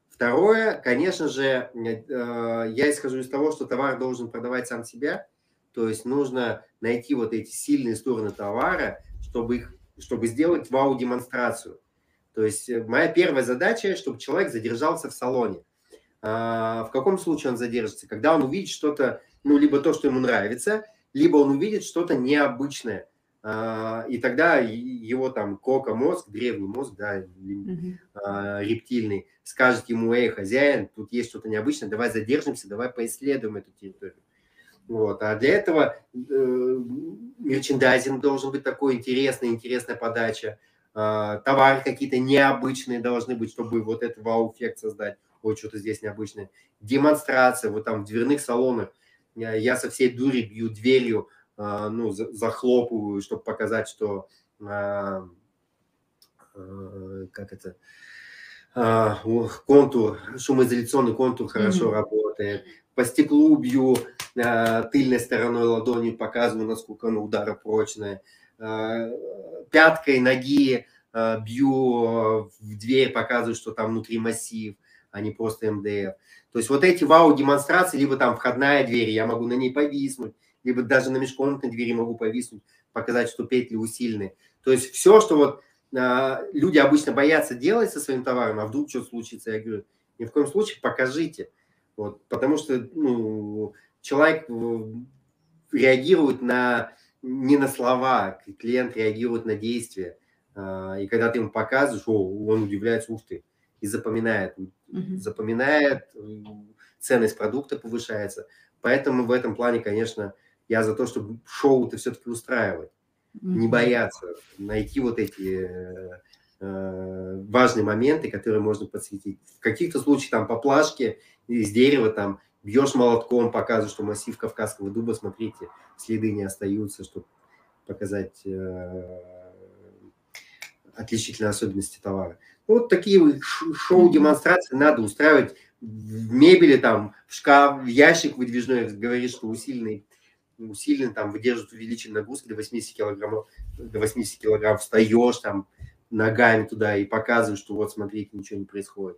Второе, конечно же, э, я исхожу из того, что товар должен продавать сам себя, то есть нужно найти вот эти сильные стороны товара, чтобы, их, чтобы сделать вау-демонстрацию. То есть э, моя первая задача, чтобы человек задержался в салоне. А, в каком случае он задержится? Когда он увидит что-то, ну, либо то, что ему нравится, либо он увидит что-то необычное. А, и тогда его там кока-мозг, древний мозг, да, mm-hmm. рептильный, скажет ему, эй, хозяин, тут есть что-то необычное, давай задержимся, давай поисследуем эту территорию. Вот. А для этого э, мерчендайзинг должен быть такой интересный, интересная подача, э, товары какие-то необычные должны быть, чтобы вот этот вау-эффект создать. Ой, что-то здесь необычное. Демонстрация, вот там в дверных салонах я, со всей дури бью дверью, а, ну, захлопываю, чтобы показать, что а, а, как это, контур, шумоизоляционный контур хорошо mm-hmm. работает. По стеклу бью тыльной стороной ладони, показываю, насколько оно ударопрочное. Пяткой ноги бью в дверь, показываю, что там внутри массив, а не просто МДФ. То есть вот эти вау-демонстрации, либо там входная дверь, я могу на ней повиснуть, либо даже на межкомнатной двери могу повиснуть, показать, что петли усилены. То есть все, что вот а, люди обычно боятся делать со своим товаром, а вдруг что случится, я говорю, ни в коем случае покажите. Вот, потому что ну, человек реагирует на, не на слова, клиент реагирует на действия. А, и когда ты ему показываешь, о, он удивляется, ух ты, и запоминает. Mm-hmm. Запоминает, ценность продукта повышается. Поэтому в этом плане, конечно, я за то, чтобы шоу-то все-таки устраивать, mm-hmm. не бояться, найти вот эти э, э, важные моменты, которые можно подсветить. В каких-то случаях там по плашке из дерева там бьешь молотком, показываешь, что массив кавказского дуба, смотрите, следы не остаются, чтобы показать э, отличительные особенности товара. Вот такие шоу-демонстрации надо устраивать в мебели, там, в шкаф, в ящик выдвижной, говорит, что усиленный усиленно там выдерживают увеличенные нагрузки до 80 килограммов, до 80 килограмм встаешь там ногами туда и показываешь, что вот смотрите, ничего не происходит.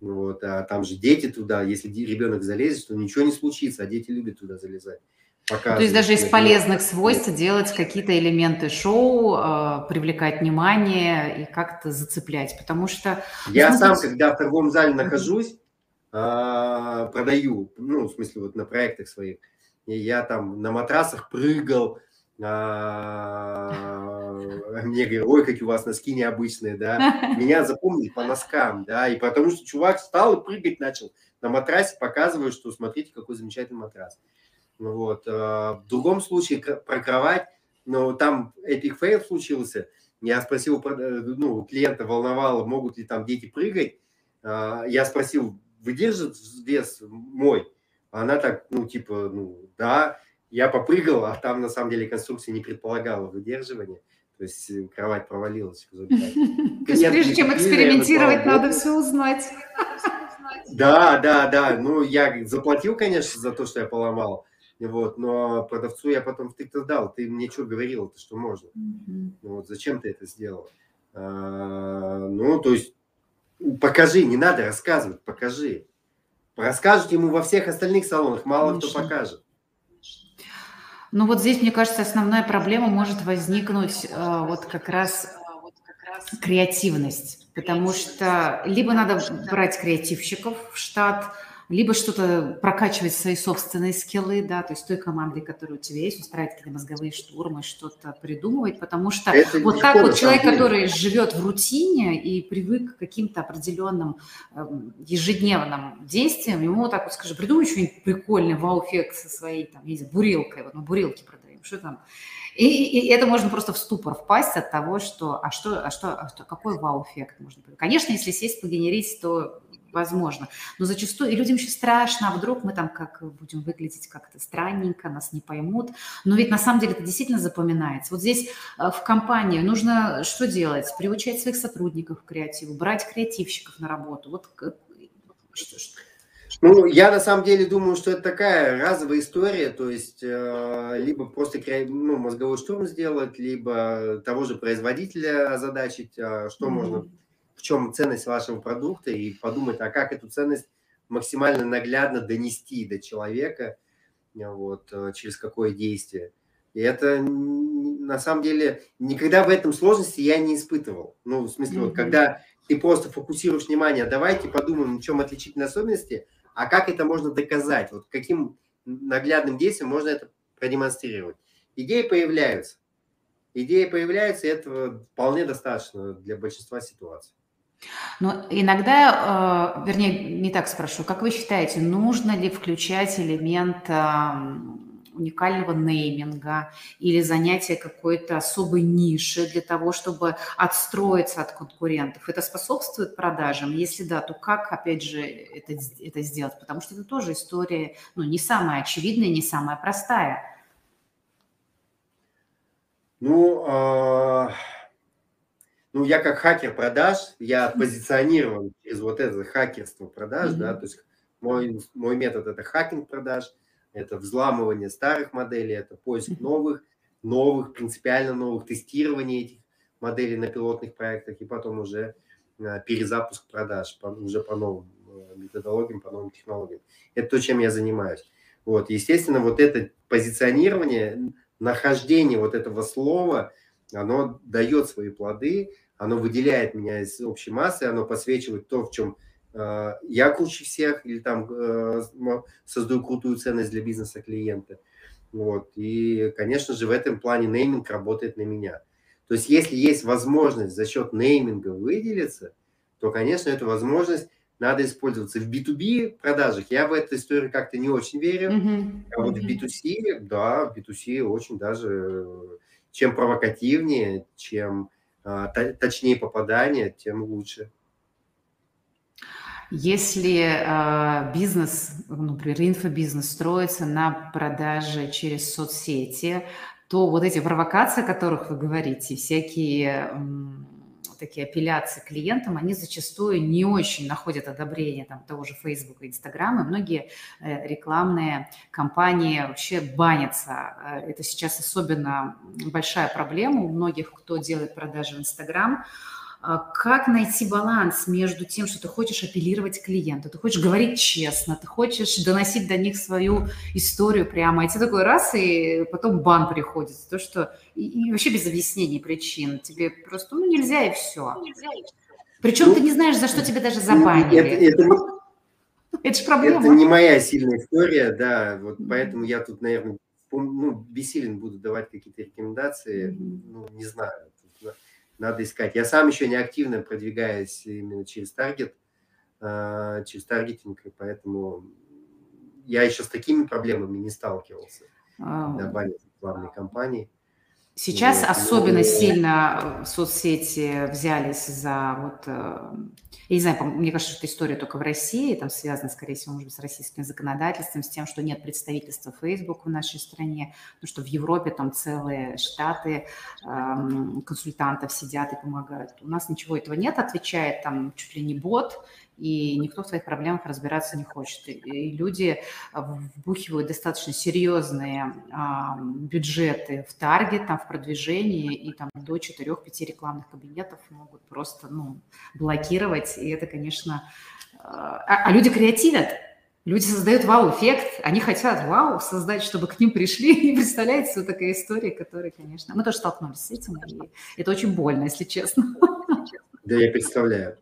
Вот, а там же дети туда, если ребенок залезет, то ничего не случится, а дети любят туда залезать. Показывать, то есть даже из полезных свойств делать какие-то элементы шоу, э, привлекать внимание и как-то зацеплять, потому что... Я ну, сам, когда в торговом зале нахожусь, э, продаю, ну, в смысле, вот на проектах своих, и я там на матрасах прыгал, а, мне говорят, ой, какие у вас носки необычные, да. Меня запомнили по носкам, да, и потому что чувак встал и прыгать начал на матрасе, показывая, что смотрите, какой замечательный матрас. Ну вот. А, в другом случае про кровать, но там epic fail случился. Я спросил, э, ну, клиента волновало, могут ли там дети прыгать. А, я спросил, выдержит вес мой? Она так, ну, типа, ну, да, я попрыгал, а там на самом деле конструкция не предполагала выдерживания. То есть э, кровать провалилась. То есть прежде чем экспериментировать, надо все узнать. Да, да, да. Ну, я заплатил, конечно, за то, что я поломал. Вот, но продавцу я потом втык-то дал. Ты мне что говорил, то что можно? Ну, вот зачем ты это сделал? А, ну, то есть покажи, не надо рассказывать, покажи. Расскажут ему во всех остальных салонах, мало Конечно. кто покажет. Ну вот здесь, мне кажется, основная проблема может возникнуть э, вот как раз креативность. потому что либо надо брать креативщиков в штат, либо что-то прокачивать свои собственные скиллы, да, то есть той командой, которая у тебя есть, устраивать какие-то мозговые штурмы, что-то придумывать, потому что Это вот как вот человек, деле. который живет в рутине и привык к каким-то определенным э, ежедневным действиям, ему вот так вот скажи, придумай что-нибудь прикольное, вау-эффект со своей, там, не знаю, бурилкой, вот мы бурилки продаем, что там, и, и это можно просто в ступор впасть от того, что, а что, а что, а что какой вау-эффект можно Конечно, если сесть погенерить, то возможно. Но зачастую, и людям еще страшно, а вдруг мы там как будем выглядеть как-то странненько, нас не поймут. Но ведь на самом деле это действительно запоминается. Вот здесь э, в компании нужно что делать? Приучать своих сотрудников к креативу, брать креативщиков на работу. Вот что, что? Ну, я на самом деле думаю, что это такая разовая история, то есть э, либо просто ну, мозговой штурм сделать, либо того же производителя озадачить, э, что mm-hmm. можно чем ценность вашего продукта и подумать, а как эту ценность максимально наглядно донести до человека, вот, э, через какое действие. И это на самом деле никогда в этом сложности я не испытывал. Ну, в смысле, mm-hmm. вот когда ты просто фокусируешь внимание, давайте подумаем, в чем отличительные особенности, а как это можно доказать, вот каким наглядным действием можно это продемонстрировать. Идеи появляются. Идеи появляются, и этого вполне достаточно для большинства ситуаций. Но иногда, э, вернее, не так спрошу, как вы считаете, нужно ли включать элемент уникального нейминга или занятия какой-то особой ниши для того, чтобы отстроиться от конкурентов? Это способствует продажам? Если да, то как, опять же, это, это сделать? Потому что это тоже история, ну, не самая очевидная, не самая простая. Ну, э ну, я как хакер продаж, я позиционирован через вот это хакерство продаж, mm-hmm. да, то есть мой, мой метод – это хакинг продаж, это взламывание старых моделей, это поиск новых, новых, принципиально новых, тестирование этих моделей на пилотных проектах и потом уже а, перезапуск продаж по, уже по новым а, методологиям, по новым технологиям. Это то, чем я занимаюсь. Вот, естественно, вот это позиционирование, нахождение вот этого слова, оно дает свои плоды, оно выделяет меня из общей массы, оно подсвечивает то, в чем э, я круче всех, или там э, создаю крутую ценность для бизнеса клиента. Вот. И, конечно же, в этом плане нейминг работает на меня. То есть, если есть возможность за счет нейминга выделиться, то, конечно, эту возможность надо использоваться в B2B продажах. Я в эту историю как-то не очень верю. Mm-hmm. А вот в B2C, да, в B2C очень даже чем провокативнее, чем а, точнее попадание, тем лучше. Если э, бизнес, например, инфобизнес строится на продаже через соцсети, то вот эти провокации, о которых вы говорите, всякие такие апелляции клиентам, они зачастую не очень находят одобрение там, того же Facebook и Instagram, и многие э, рекламные компании вообще банятся. Э, это сейчас особенно большая проблема у многих, кто делает продажи в Instagram, как найти баланс между тем, что ты хочешь апеллировать клиенту, ты хочешь говорить честно, ты хочешь доносить до них свою историю прямо, и тебе такой раз, и потом бан приходит, то, что и, и вообще без объяснений причин, тебе просто ну, нельзя и все. Причем ну, ты не знаешь, за что тебе даже забанили. Это, это, это же проблема. Это не моя сильная история, да, вот поэтому я тут, наверное, ну, бессилен буду давать какие-то рекомендации, ну, не знаю надо искать. Я сам еще не активно продвигаюсь именно через таргет, а, через таргетинг, и поэтому я еще с такими проблемами не сталкивался. Добавить рекламной кампании. Сейчас вот. особенно ну, сильно э, соцсети взялись за вот, э, я не знаю, мне кажется, что история только в России, там связана, скорее всего, может быть, с российским законодательством, с тем, что нет представительства Facebook в нашей стране, потому что в Европе там целые штаты эм, консультантов сидят и помогают. У нас ничего этого нет, отвечает там чуть ли не бот, и никто в своих проблемах разбираться не хочет. И люди вбухивают достаточно серьезные а, бюджеты в таргет, там, в продвижении, и там до 4-5 рекламных кабинетов могут просто ну, блокировать, и это, конечно... А, а люди креативят, Люди создают вау-эффект, они хотят вау создать, чтобы к ним пришли. И представляете, вот такая история, которая, конечно... Мы тоже столкнулись с этим, и это очень больно, если честно. Да, я представляю.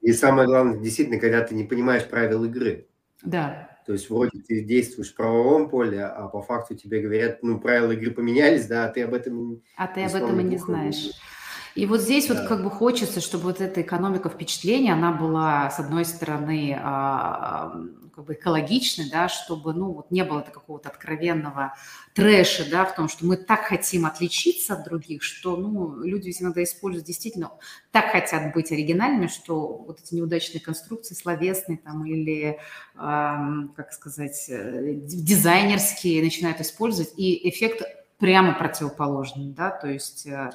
И самое главное, действительно, когда ты не понимаешь правил игры. Да. То есть вроде ты действуешь в правовом поле, а по факту тебе говорят, ну, правила игры поменялись, да, а ты об этом... А ты об этом и не знаешь. И вот здесь да. вот как бы хочется, чтобы вот эта экономика впечатления, она была, с одной стороны, а, как бы экологичной, да, чтобы, ну, вот не было какого-то откровенного трэша, да, в том, что мы так хотим отличиться от других, что, ну, люди иногда используют действительно, так хотят быть оригинальными, что вот эти неудачные конструкции словесные там или, э, как сказать, э, дизайнерские начинают использовать, и эффект прямо противоположным, да, то есть э,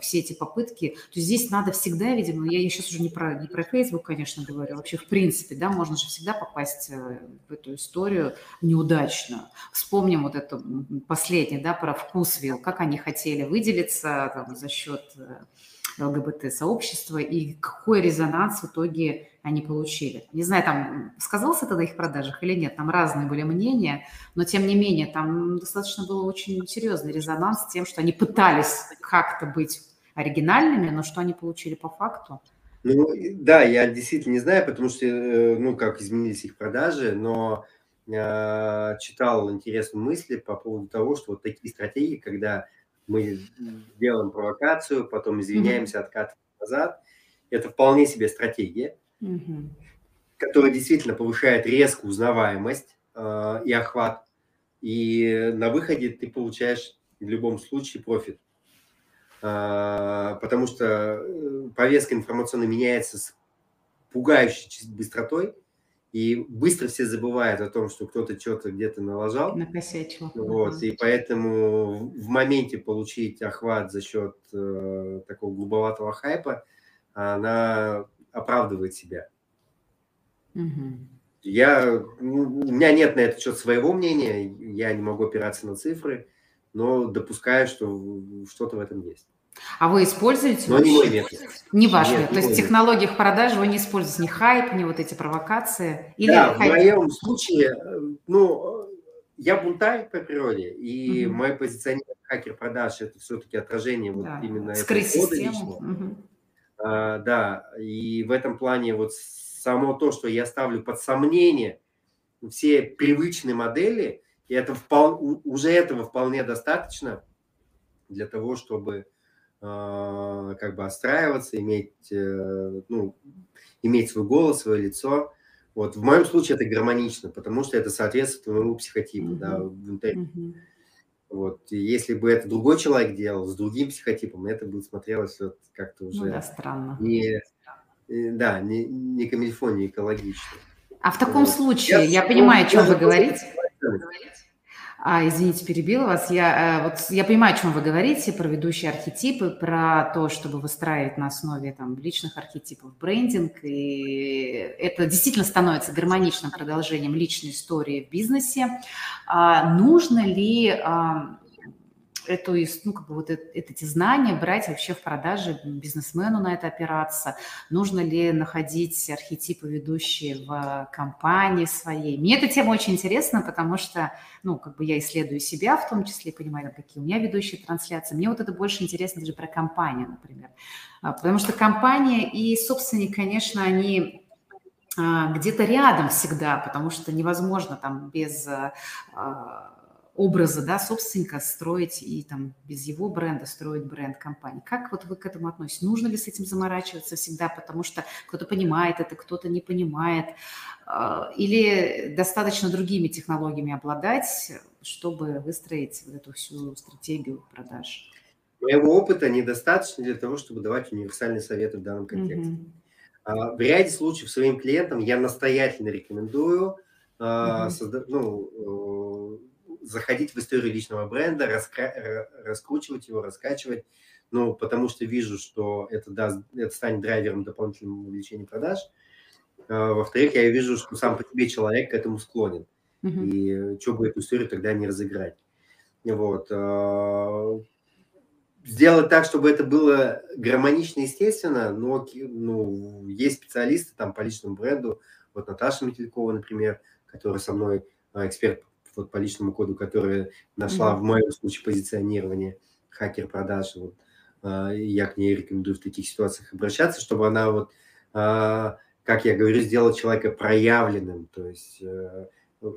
все эти попытки, то есть здесь надо всегда, видимо, я сейчас уже не про, не про Facebook, конечно, говорю, вообще в принципе, да, можно же всегда попасть э, в эту историю неудачную. Вспомним вот это последнее, да, про вкусвилл, как они хотели выделиться там, за счет э, ЛГБТ-сообщества и какой резонанс в итоге они получили. Не знаю, там сказался это на их продажах или нет, там разные были мнения, но тем не менее там достаточно был очень серьезный резонанс с тем, что они пытались как-то быть оригинальными, но что они получили по факту. Ну, да, я действительно не знаю, потому что, э, ну, как изменились их продажи, но э, читал интересные мысли по поводу того, что вот такие стратегии, когда мы делаем провокацию, потом извиняемся, откатываем назад, это вполне себе стратегия, угу. которая действительно повышает резко узнаваемость э, и охват. И на выходе ты получаешь в любом случае профит. Э, потому что э, повестка информационно меняется с пугающей быстротой, и быстро все забывают о том, что кто-то что-то где-то налажал. Накосячил. Вот, и поэтому в моменте получить охват за счет э, такого глубоватого хайпа, она оправдывает себя. Угу. Я, ну, у меня нет на этот счет своего мнения, я не могу опираться на цифры, но допускаю, что что-то в этом есть. А вы используете? Но не мой метод. Не ваш метод. То есть в технологиях продажи вы не используете ни хайп, ни вот эти провокации? Или да, хайп? в моем случае, ну, я бунтарь по природе, и угу. мое позиционирование хакер продаж это все-таки отражение вот да. именно Скрыть этого кода систему. Угу. А, да, и в этом плане вот само то, что я ставлю под сомнение все привычные модели, и это впол... уже этого вполне достаточно для того, чтобы э, как бы отстраиваться, иметь, э, ну, иметь свой голос, свое лицо. Вот в моем случае это гармонично, потому что это соответствует моему психотипу, mm-hmm. да, в интервью. Mm-hmm. Вот. И если бы это другой человек делал с другим психотипом, это бы смотрелось вот как-то уже... Ну да, странно. Не, да, не, не камильфо, не экологично. А в таком вот. случае, я, я понимаю, о чем вы говорите. А, извините, перебила вас. Я, э, вот, я понимаю, о чем вы говорите, про ведущие архетипы, про то, чтобы выстраивать на основе там, личных архетипов брендинг. И это действительно становится гармоничным продолжением личной истории в бизнесе. А, нужно ли а, эту, ну, как бы вот это, эти знания брать вообще в продаже бизнесмену на это опираться? Нужно ли находить архетипы ведущие в компании своей? Мне эта тема очень интересна, потому что, ну, как бы я исследую себя в том числе, понимаю, какие у меня ведущие трансляции. Мне вот это больше интересно даже про компанию, например. А, потому что компания и собственник, конечно, они а, где-то рядом всегда, потому что невозможно там без а, образа, да, собственника строить и там без его бренда строить бренд компании. Как вот вы к этому относитесь? Нужно ли с этим заморачиваться всегда, потому что кто-то понимает это, кто-то не понимает? А, или достаточно другими технологиями обладать, чтобы выстроить вот эту всю стратегию продаж? Моего опыта недостаточно для того, чтобы давать универсальные советы в данном контексте. Mm-hmm. В ряде случаев своим клиентам я настоятельно рекомендую mm-hmm. созда- ну, заходить в историю личного бренда, раска... раскручивать его, раскачивать, ну, потому что вижу, что это, даст, это станет драйвером дополнительного увеличения продаж. А, во-вторых, я вижу, что сам по себе человек к этому склонен. Mm-hmm. И что бы эту историю тогда не разыграть. Вот. А, сделать так, чтобы это было гармонично, естественно, но ну, есть специалисты там по личному бренду, вот Наташа Метелькова, например, которая со мной а, эксперт вот по личному коду, которая нашла mm-hmm. в моем случае позиционирование хакер продаж. Вот. я к ней рекомендую в таких ситуациях обращаться, чтобы она вот, как я говорю, сделала человека проявленным, то есть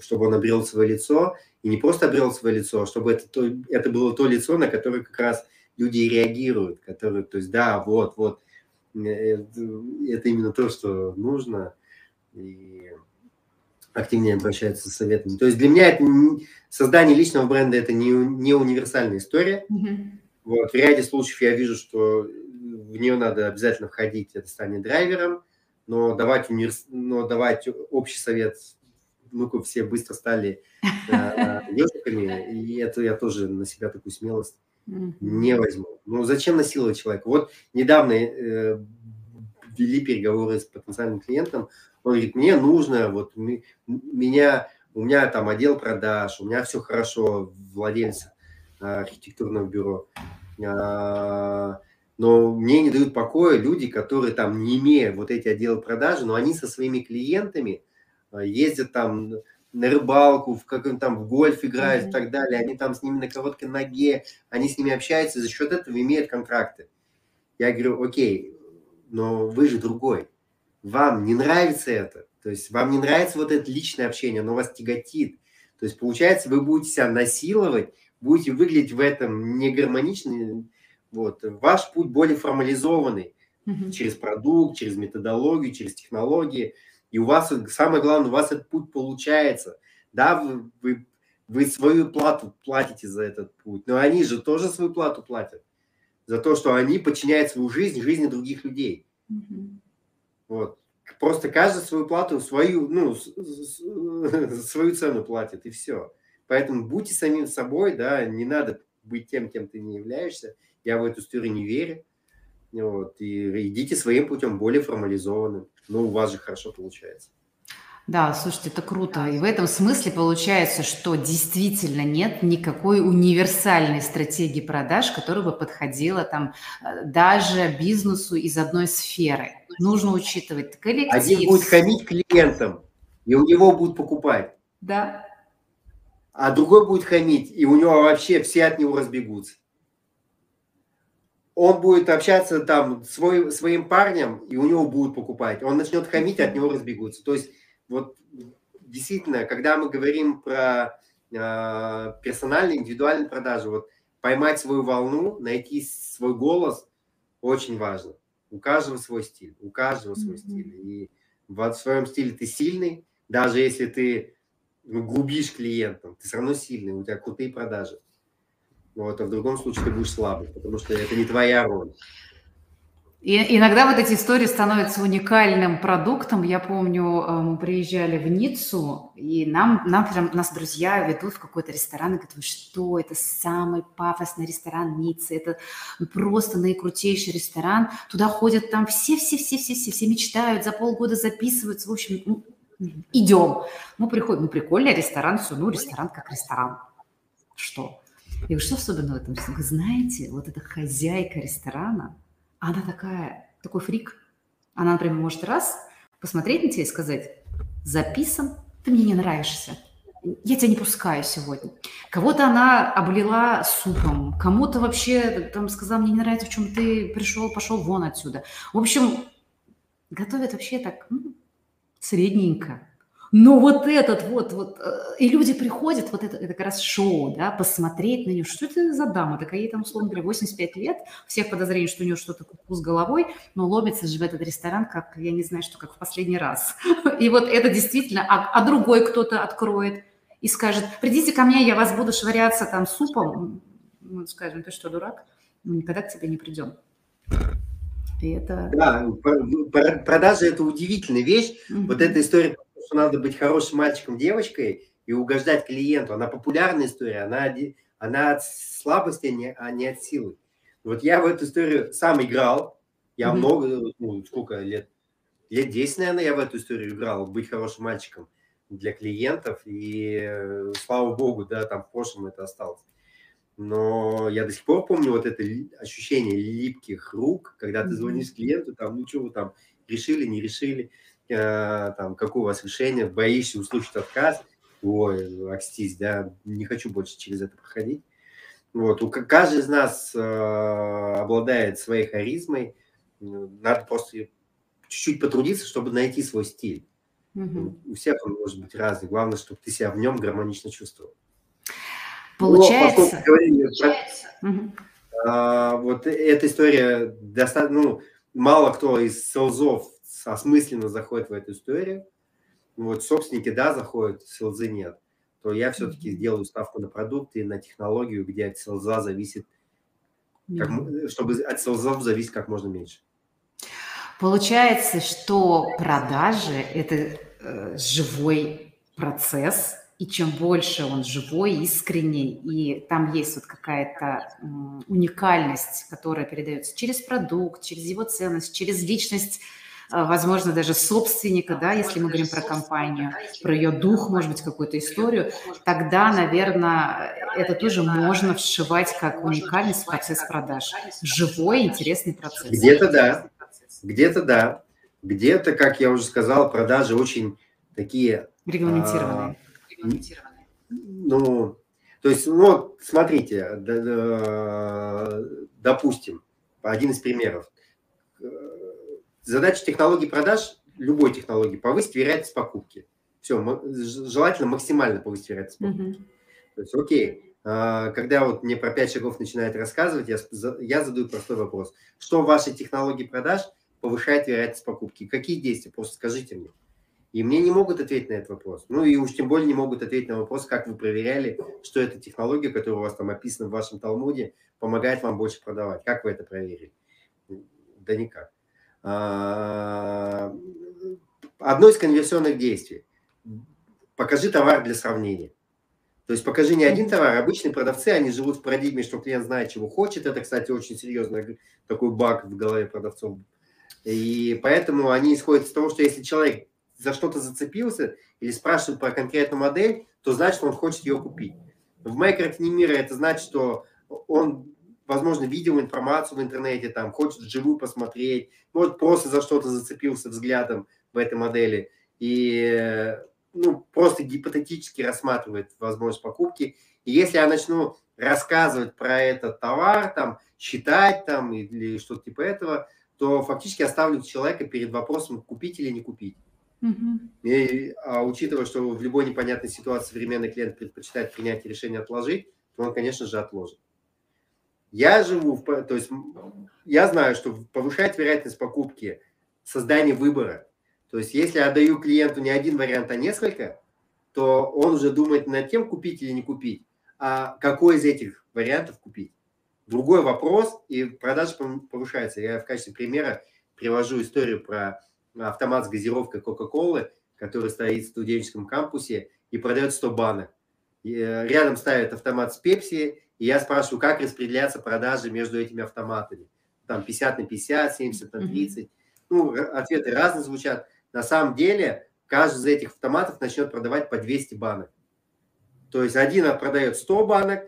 чтобы он обрел свое лицо, и не просто обрел свое лицо, а чтобы это, то, это было то лицо, на которое как раз люди реагируют, которые, то есть, да, вот, вот, это именно то, что нужно, и активнее обращаются с советами. То есть для меня это не, создание личного бренда это не, не универсальная история. Mm-hmm. Вот, в ряде случаев я вижу, что в нее надо обязательно входить, это станет драйвером, но давать, универс... но давать общий совет, ну-ка все быстро стали э, ежиками, и это я тоже на себя такую смелость не возьму. Ну, зачем насиловать человека? Вот недавно э, вели переговоры с потенциальным клиентом, он говорит, мне нужно, вот меня, у меня там отдел продаж, у меня все хорошо, владелец а, архитектурного бюро, а, но мне не дают покоя люди, которые там, не имея вот эти отделы продажи, но они со своими клиентами а, ездят там на рыбалку, в каком там в гольф играют mm-hmm. и так далее, они там с ними на короткой ноге, они с ними общаются, за счет этого имеют контракты. Я говорю, окей, но вы же другой. Вам не нравится это. То есть вам не нравится вот это личное общение, оно вас тяготит. То есть получается, вы будете себя насиловать, будете выглядеть в этом негармонично. Вот. Ваш путь более формализованный угу. через продукт, через методологию, через технологии. И у вас, самое главное, у вас этот путь получается. Да, вы, вы, вы свою плату платите за этот путь, но они же тоже свою плату платят за то, что они подчиняют свою жизнь жизни других людей. Mm-hmm. Вот. Просто каждый свою плату, свою, ну, свою цену платит, и все. Поэтому будьте самим собой, да, не надо быть тем, кем ты не являешься. Я в эту историю не верю. Вот, и идите своим путем, более формализованным. Ну, у вас же хорошо получается. Да, слушайте, это круто. И в этом смысле получается, что действительно нет никакой универсальной стратегии продаж, которая бы подходила там э, даже бизнесу из одной сферы. Нужно учитывать коллектив. Один будет хамить клиентам, и у него будут покупать. Да. А другой будет хамить, и у него вообще все от него разбегутся. Он будет общаться там свой, своим парнем, и у него будут покупать. Он начнет хамить, от него разбегутся. То есть вот действительно, когда мы говорим про э, персональные, индивидуальные продажи, вот поймать свою волну, найти свой голос очень важно. У каждого свой стиль, у каждого свой mm-hmm. стиль. И в своем стиле ты сильный, даже если ты ну, губишь клиентам, ты все равно сильный, у тебя крутые продажи. Вот, а в другом случае ты будешь слабый, потому что это не твоя роль. И иногда вот эти истории становятся уникальным продуктом. Я помню, э, мы приезжали в Ниццу, и нам, нам прям, нас друзья ведут в какой-то ресторан и говорят, что, это самый пафосный ресторан Ниццы, это просто наикрутейший ресторан. Туда ходят там все-все-все-все-все, все мечтают, за полгода записываются. В общем, ну, идем. Мы приходим, ну прикольный ресторан, все, ну ресторан как ресторан. Что? Я говорю, что особенного в этом? Вы знаете, вот эта хозяйка ресторана – она такая, такой фрик. Она, например, может раз посмотреть на тебя и сказать, записан, ты мне не нравишься. Я тебя не пускаю сегодня. Кого-то она облила супом, кому-то вообще там сказала, мне не нравится, в чем ты пришел, пошел вон отсюда. В общем, готовят вообще так ну, средненько. Но вот этот вот, вот, э, и люди приходят, вот это, это как раз шоу, да, посмотреть на нее, что это за дама, такая ей там, условно говоря, 85 лет, всех подозрений, что у нее что-то куку с головой, но ломится же в этот ресторан, как, я не знаю, что, как в последний раз. И вот это действительно, а, а другой кто-то откроет и скажет, придите ко мне, я вас буду швыряться там супом, мы скажем, ты что, дурак? Мы никогда к тебе не придем. И это... Да, продажи – это удивительная вещь. Mm-hmm. Вот эта история что надо быть хорошим мальчиком, девочкой и угождать клиенту. Она популярная история, она, она от слабости, а не, а не от силы. Вот я в эту историю сам играл. Я mm-hmm. много, ну, сколько лет? Лет 10, наверное, я в эту историю играл, быть хорошим мальчиком для клиентов. И э, слава богу, да, там в прошлом это осталось. Но я до сих пор помню вот это ощущение липких рук, когда ты звонишь клиенту, там, ну что вы там решили, не решили. Э, там, какое у вас решение, боишься услышать отказ, ой, акстись, да, не хочу больше через это проходить. Вот, у, каждый из нас э, обладает своей харизмой, надо просто чуть-чуть потрудиться, чтобы найти свой стиль. Угу. У всех он может быть разный, главное, чтобы ты себя в нем гармонично чувствовал. Получается. Но, говорили, Получается. Угу. А, вот эта история достаточно, ну, мало кто из селзов осмысленно заходит в эту историю. Вот собственники, да, заходят, селзы нет то я все-таки сделаю ставку на продукты, на технологию, где от селза зависит, как, чтобы от селзов зависит как можно меньше. Получается, что продажи – это э, живой процесс, и чем больше он живой, искренний, и там есть вот какая-то э, уникальность, которая передается через продукт, через его ценность, через личность возможно, даже собственника, да, если мы говорим про компанию, про ее дух, может быть, какую-то историю, тогда, наверное, это тоже можно вшивать как уникальность в процесс продаж. Живой, интересный процесс. Где-то да, где-то да. Где-то, как я уже сказал, продажи очень такие... Регламентированные. А, ну, то есть, ну, смотрите, допустим, один из примеров Задача технологии продаж, любой технологии, повысить вероятность покупки. Все, желательно максимально повысить вероятность покупки. Mm-hmm. То есть, окей, а, когда вот мне про 5 шагов начинает рассказывать, я, я задаю простой вопрос. Что в вашей технологии продаж повышает вероятность покупки? Какие действия? Просто скажите мне. И мне не могут ответить на этот вопрос. Ну и уж тем более не могут ответить на вопрос, как вы проверяли, что эта технология, которая у вас там описана в вашем Талмуде, помогает вам больше продавать. Как вы это проверили? Да никак. А, одно из конверсионных действий. Покажи товар для сравнения. То есть покажи не один товар. Обычные продавцы, они живут в парадигме, что клиент знает, чего хочет. Это, кстати, очень серьезный такой баг в голове продавцов. И поэтому они исходят из того, что если человек за что-то зацепился или спрашивает про конкретную модель, то значит, он хочет ее купить. В моей картине мира это значит, что он возможно, видел информацию в интернете, там, хочет вживую посмотреть, может, просто за что-то зацепился взглядом в этой модели и, ну, просто гипотетически рассматривает возможность покупки. И если я начну рассказывать про этот товар, там, считать там или что-то типа этого, то фактически оставлю человека перед вопросом, купить или не купить. Uh-huh. И, а учитывая, что в любой непонятной ситуации современный клиент предпочитает принять решение отложить, то он, конечно же, отложит. Я живу, в, то есть я знаю, что повышает вероятность покупки создание выбора. То есть если я даю клиенту не один вариант, а несколько, то он уже думает над тем, купить или не купить, а какой из этих вариантов купить. Другой вопрос, и продажа повышается. Я в качестве примера привожу историю про автомат с газировкой Кока-Колы, который стоит в студенческом кампусе и продает 100 банок. И э, рядом ставят автомат с Пепси, и я спрашиваю, как распределяться продажи между этими автоматами. Там 50 на 50, 70 на 30. Mm-hmm. Ну, ответы разные звучат. На самом деле, каждый из этих автоматов начнет продавать по 200 банок. То есть один продает 100 банок.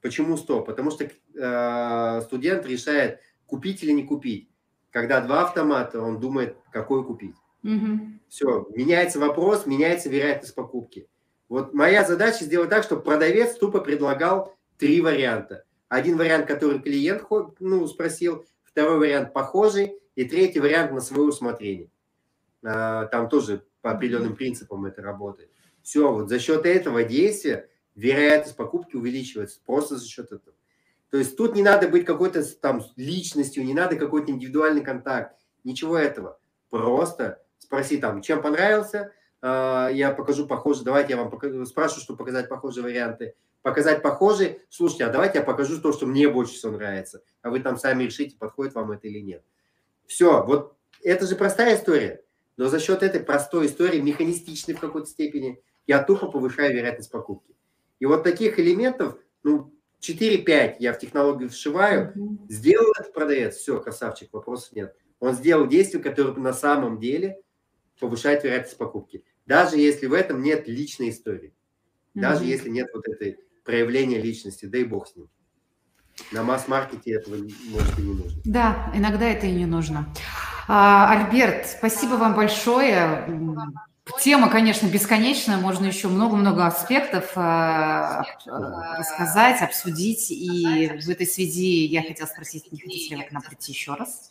Почему 100? Потому что э, студент решает, купить или не купить. Когда два автомата, он думает, какой купить. Угу. Все, меняется вопрос, меняется вероятность покупки. Вот моя задача сделать так, чтобы продавец тупо предлагал три варианта. Один вариант, который клиент ну, спросил, второй вариант похожий, и третий вариант на свое усмотрение. А, там тоже по определенным принципам это работает. Все, вот за счет этого действия вероятность покупки увеличивается просто за счет этого. То есть тут не надо быть какой-то там личностью, не надо какой-то индивидуальный контакт, ничего этого. Просто спроси там, чем понравился, а, я покажу похожие, давайте я вам покажу, спрашиваю, чтобы показать похожие варианты показать похожие. Слушайте, а давайте я покажу то, что мне больше всего нравится, а вы там сами решите, подходит вам это или нет. Все, вот это же простая история, но за счет этой простой истории, механистичной в какой-то степени, я тупо повышаю вероятность покупки. И вот таких элементов, ну, 4-5 я в технологию вшиваю, mm-hmm. сделал этот продавец, все, красавчик, вопросов нет. Он сделал действие, которое на самом деле повышает вероятность покупки. Даже если в этом нет личной истории. Даже mm-hmm. если нет вот этой проявление личности, дай бог с ним. На масс-маркете этого, может, и не нужно. Да, иногда это и не нужно. А, Альберт, спасибо вам большое. Тема, конечно, бесконечная, можно еще много-много аспектов э, рассказать, обсудить. И в этой связи я хотела спросить, не хотите ли вы к нам прийти еще раз?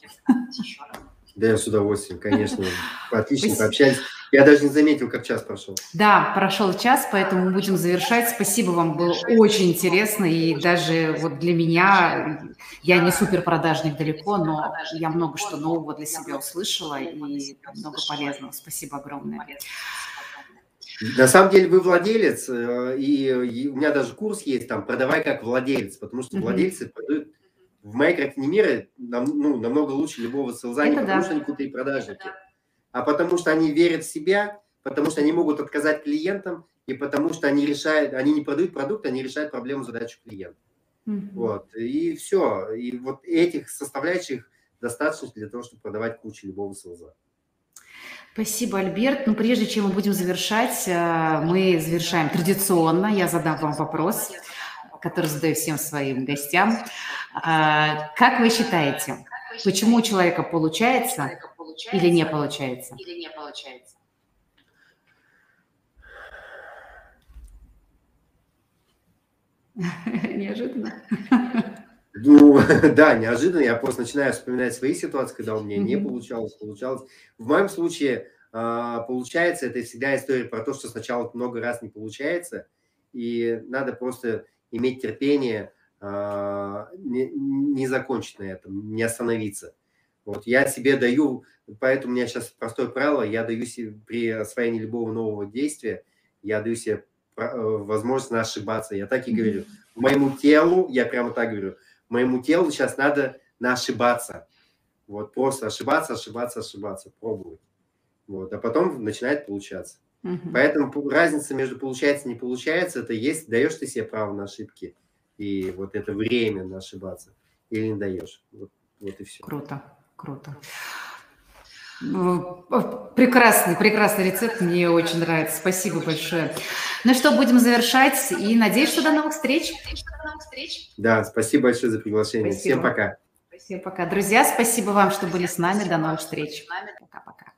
Да, я с удовольствием, конечно. Отлично Спасибо. пообщались. Я даже не заметил, как час прошел. Да, прошел час, поэтому будем завершать. Спасибо вам, было очень интересно. И даже вот для меня, я не супер продажник далеко, но я много что нового для себя услышала и много полезного. Спасибо огромное. На самом деле вы владелец, э, и у меня даже курс есть там «Продавай как владелец», потому что владельцы продают в моей картине мира нам, ну, намного лучше любого селза, не потому да. что они крутые продажники, а потому что они верят в себя, потому что они могут отказать клиентам, и потому что они решают, они не продают продукт, они решают проблему, задачу клиента. Mm-hmm. Вот, и все. И вот этих составляющих достаточно для того, чтобы продавать кучу любого селза. Спасибо, Альберт. Ну, прежде чем мы будем завершать, э, мы завершаем традиционно. Я задам вам вопрос который задаю всем своим гостям. А, как вы считаете, почему у человека получается или не получается? Неожиданно. Ну, да, неожиданно. Я просто начинаю вспоминать свои ситуации, когда у меня не получалось, получалось. В моем случае а, получается, это всегда история про то, что сначала много раз не получается, и надо просто иметь терпение, а, не, не закончить на этом, не остановиться. Вот я себе даю, поэтому у меня сейчас простое правило, я даю себе при освоении любого нового действия, я даю себе э, возможность ошибаться. Я так и говорю. Моему телу, я прямо так говорю, моему телу сейчас надо ошибаться. Вот просто ошибаться, ошибаться, ошибаться, пробовать. Вот, а потом начинает получаться. Угу. Поэтому разница между получается и не получается, это есть, даешь ты себе право на ошибки, и вот это время на ошибаться, или не даешь. Вот, вот и все. Круто, круто. Ну, прекрасный, прекрасный рецепт, мне очень нравится. Спасибо большое. Ну что, будем завершать и надеюсь, что до новых встреч. Да, спасибо большое за приглашение. Спасибо. Всем пока. Всем пока. Друзья, спасибо вам, что были с нами. До новых встреч. Пока-пока.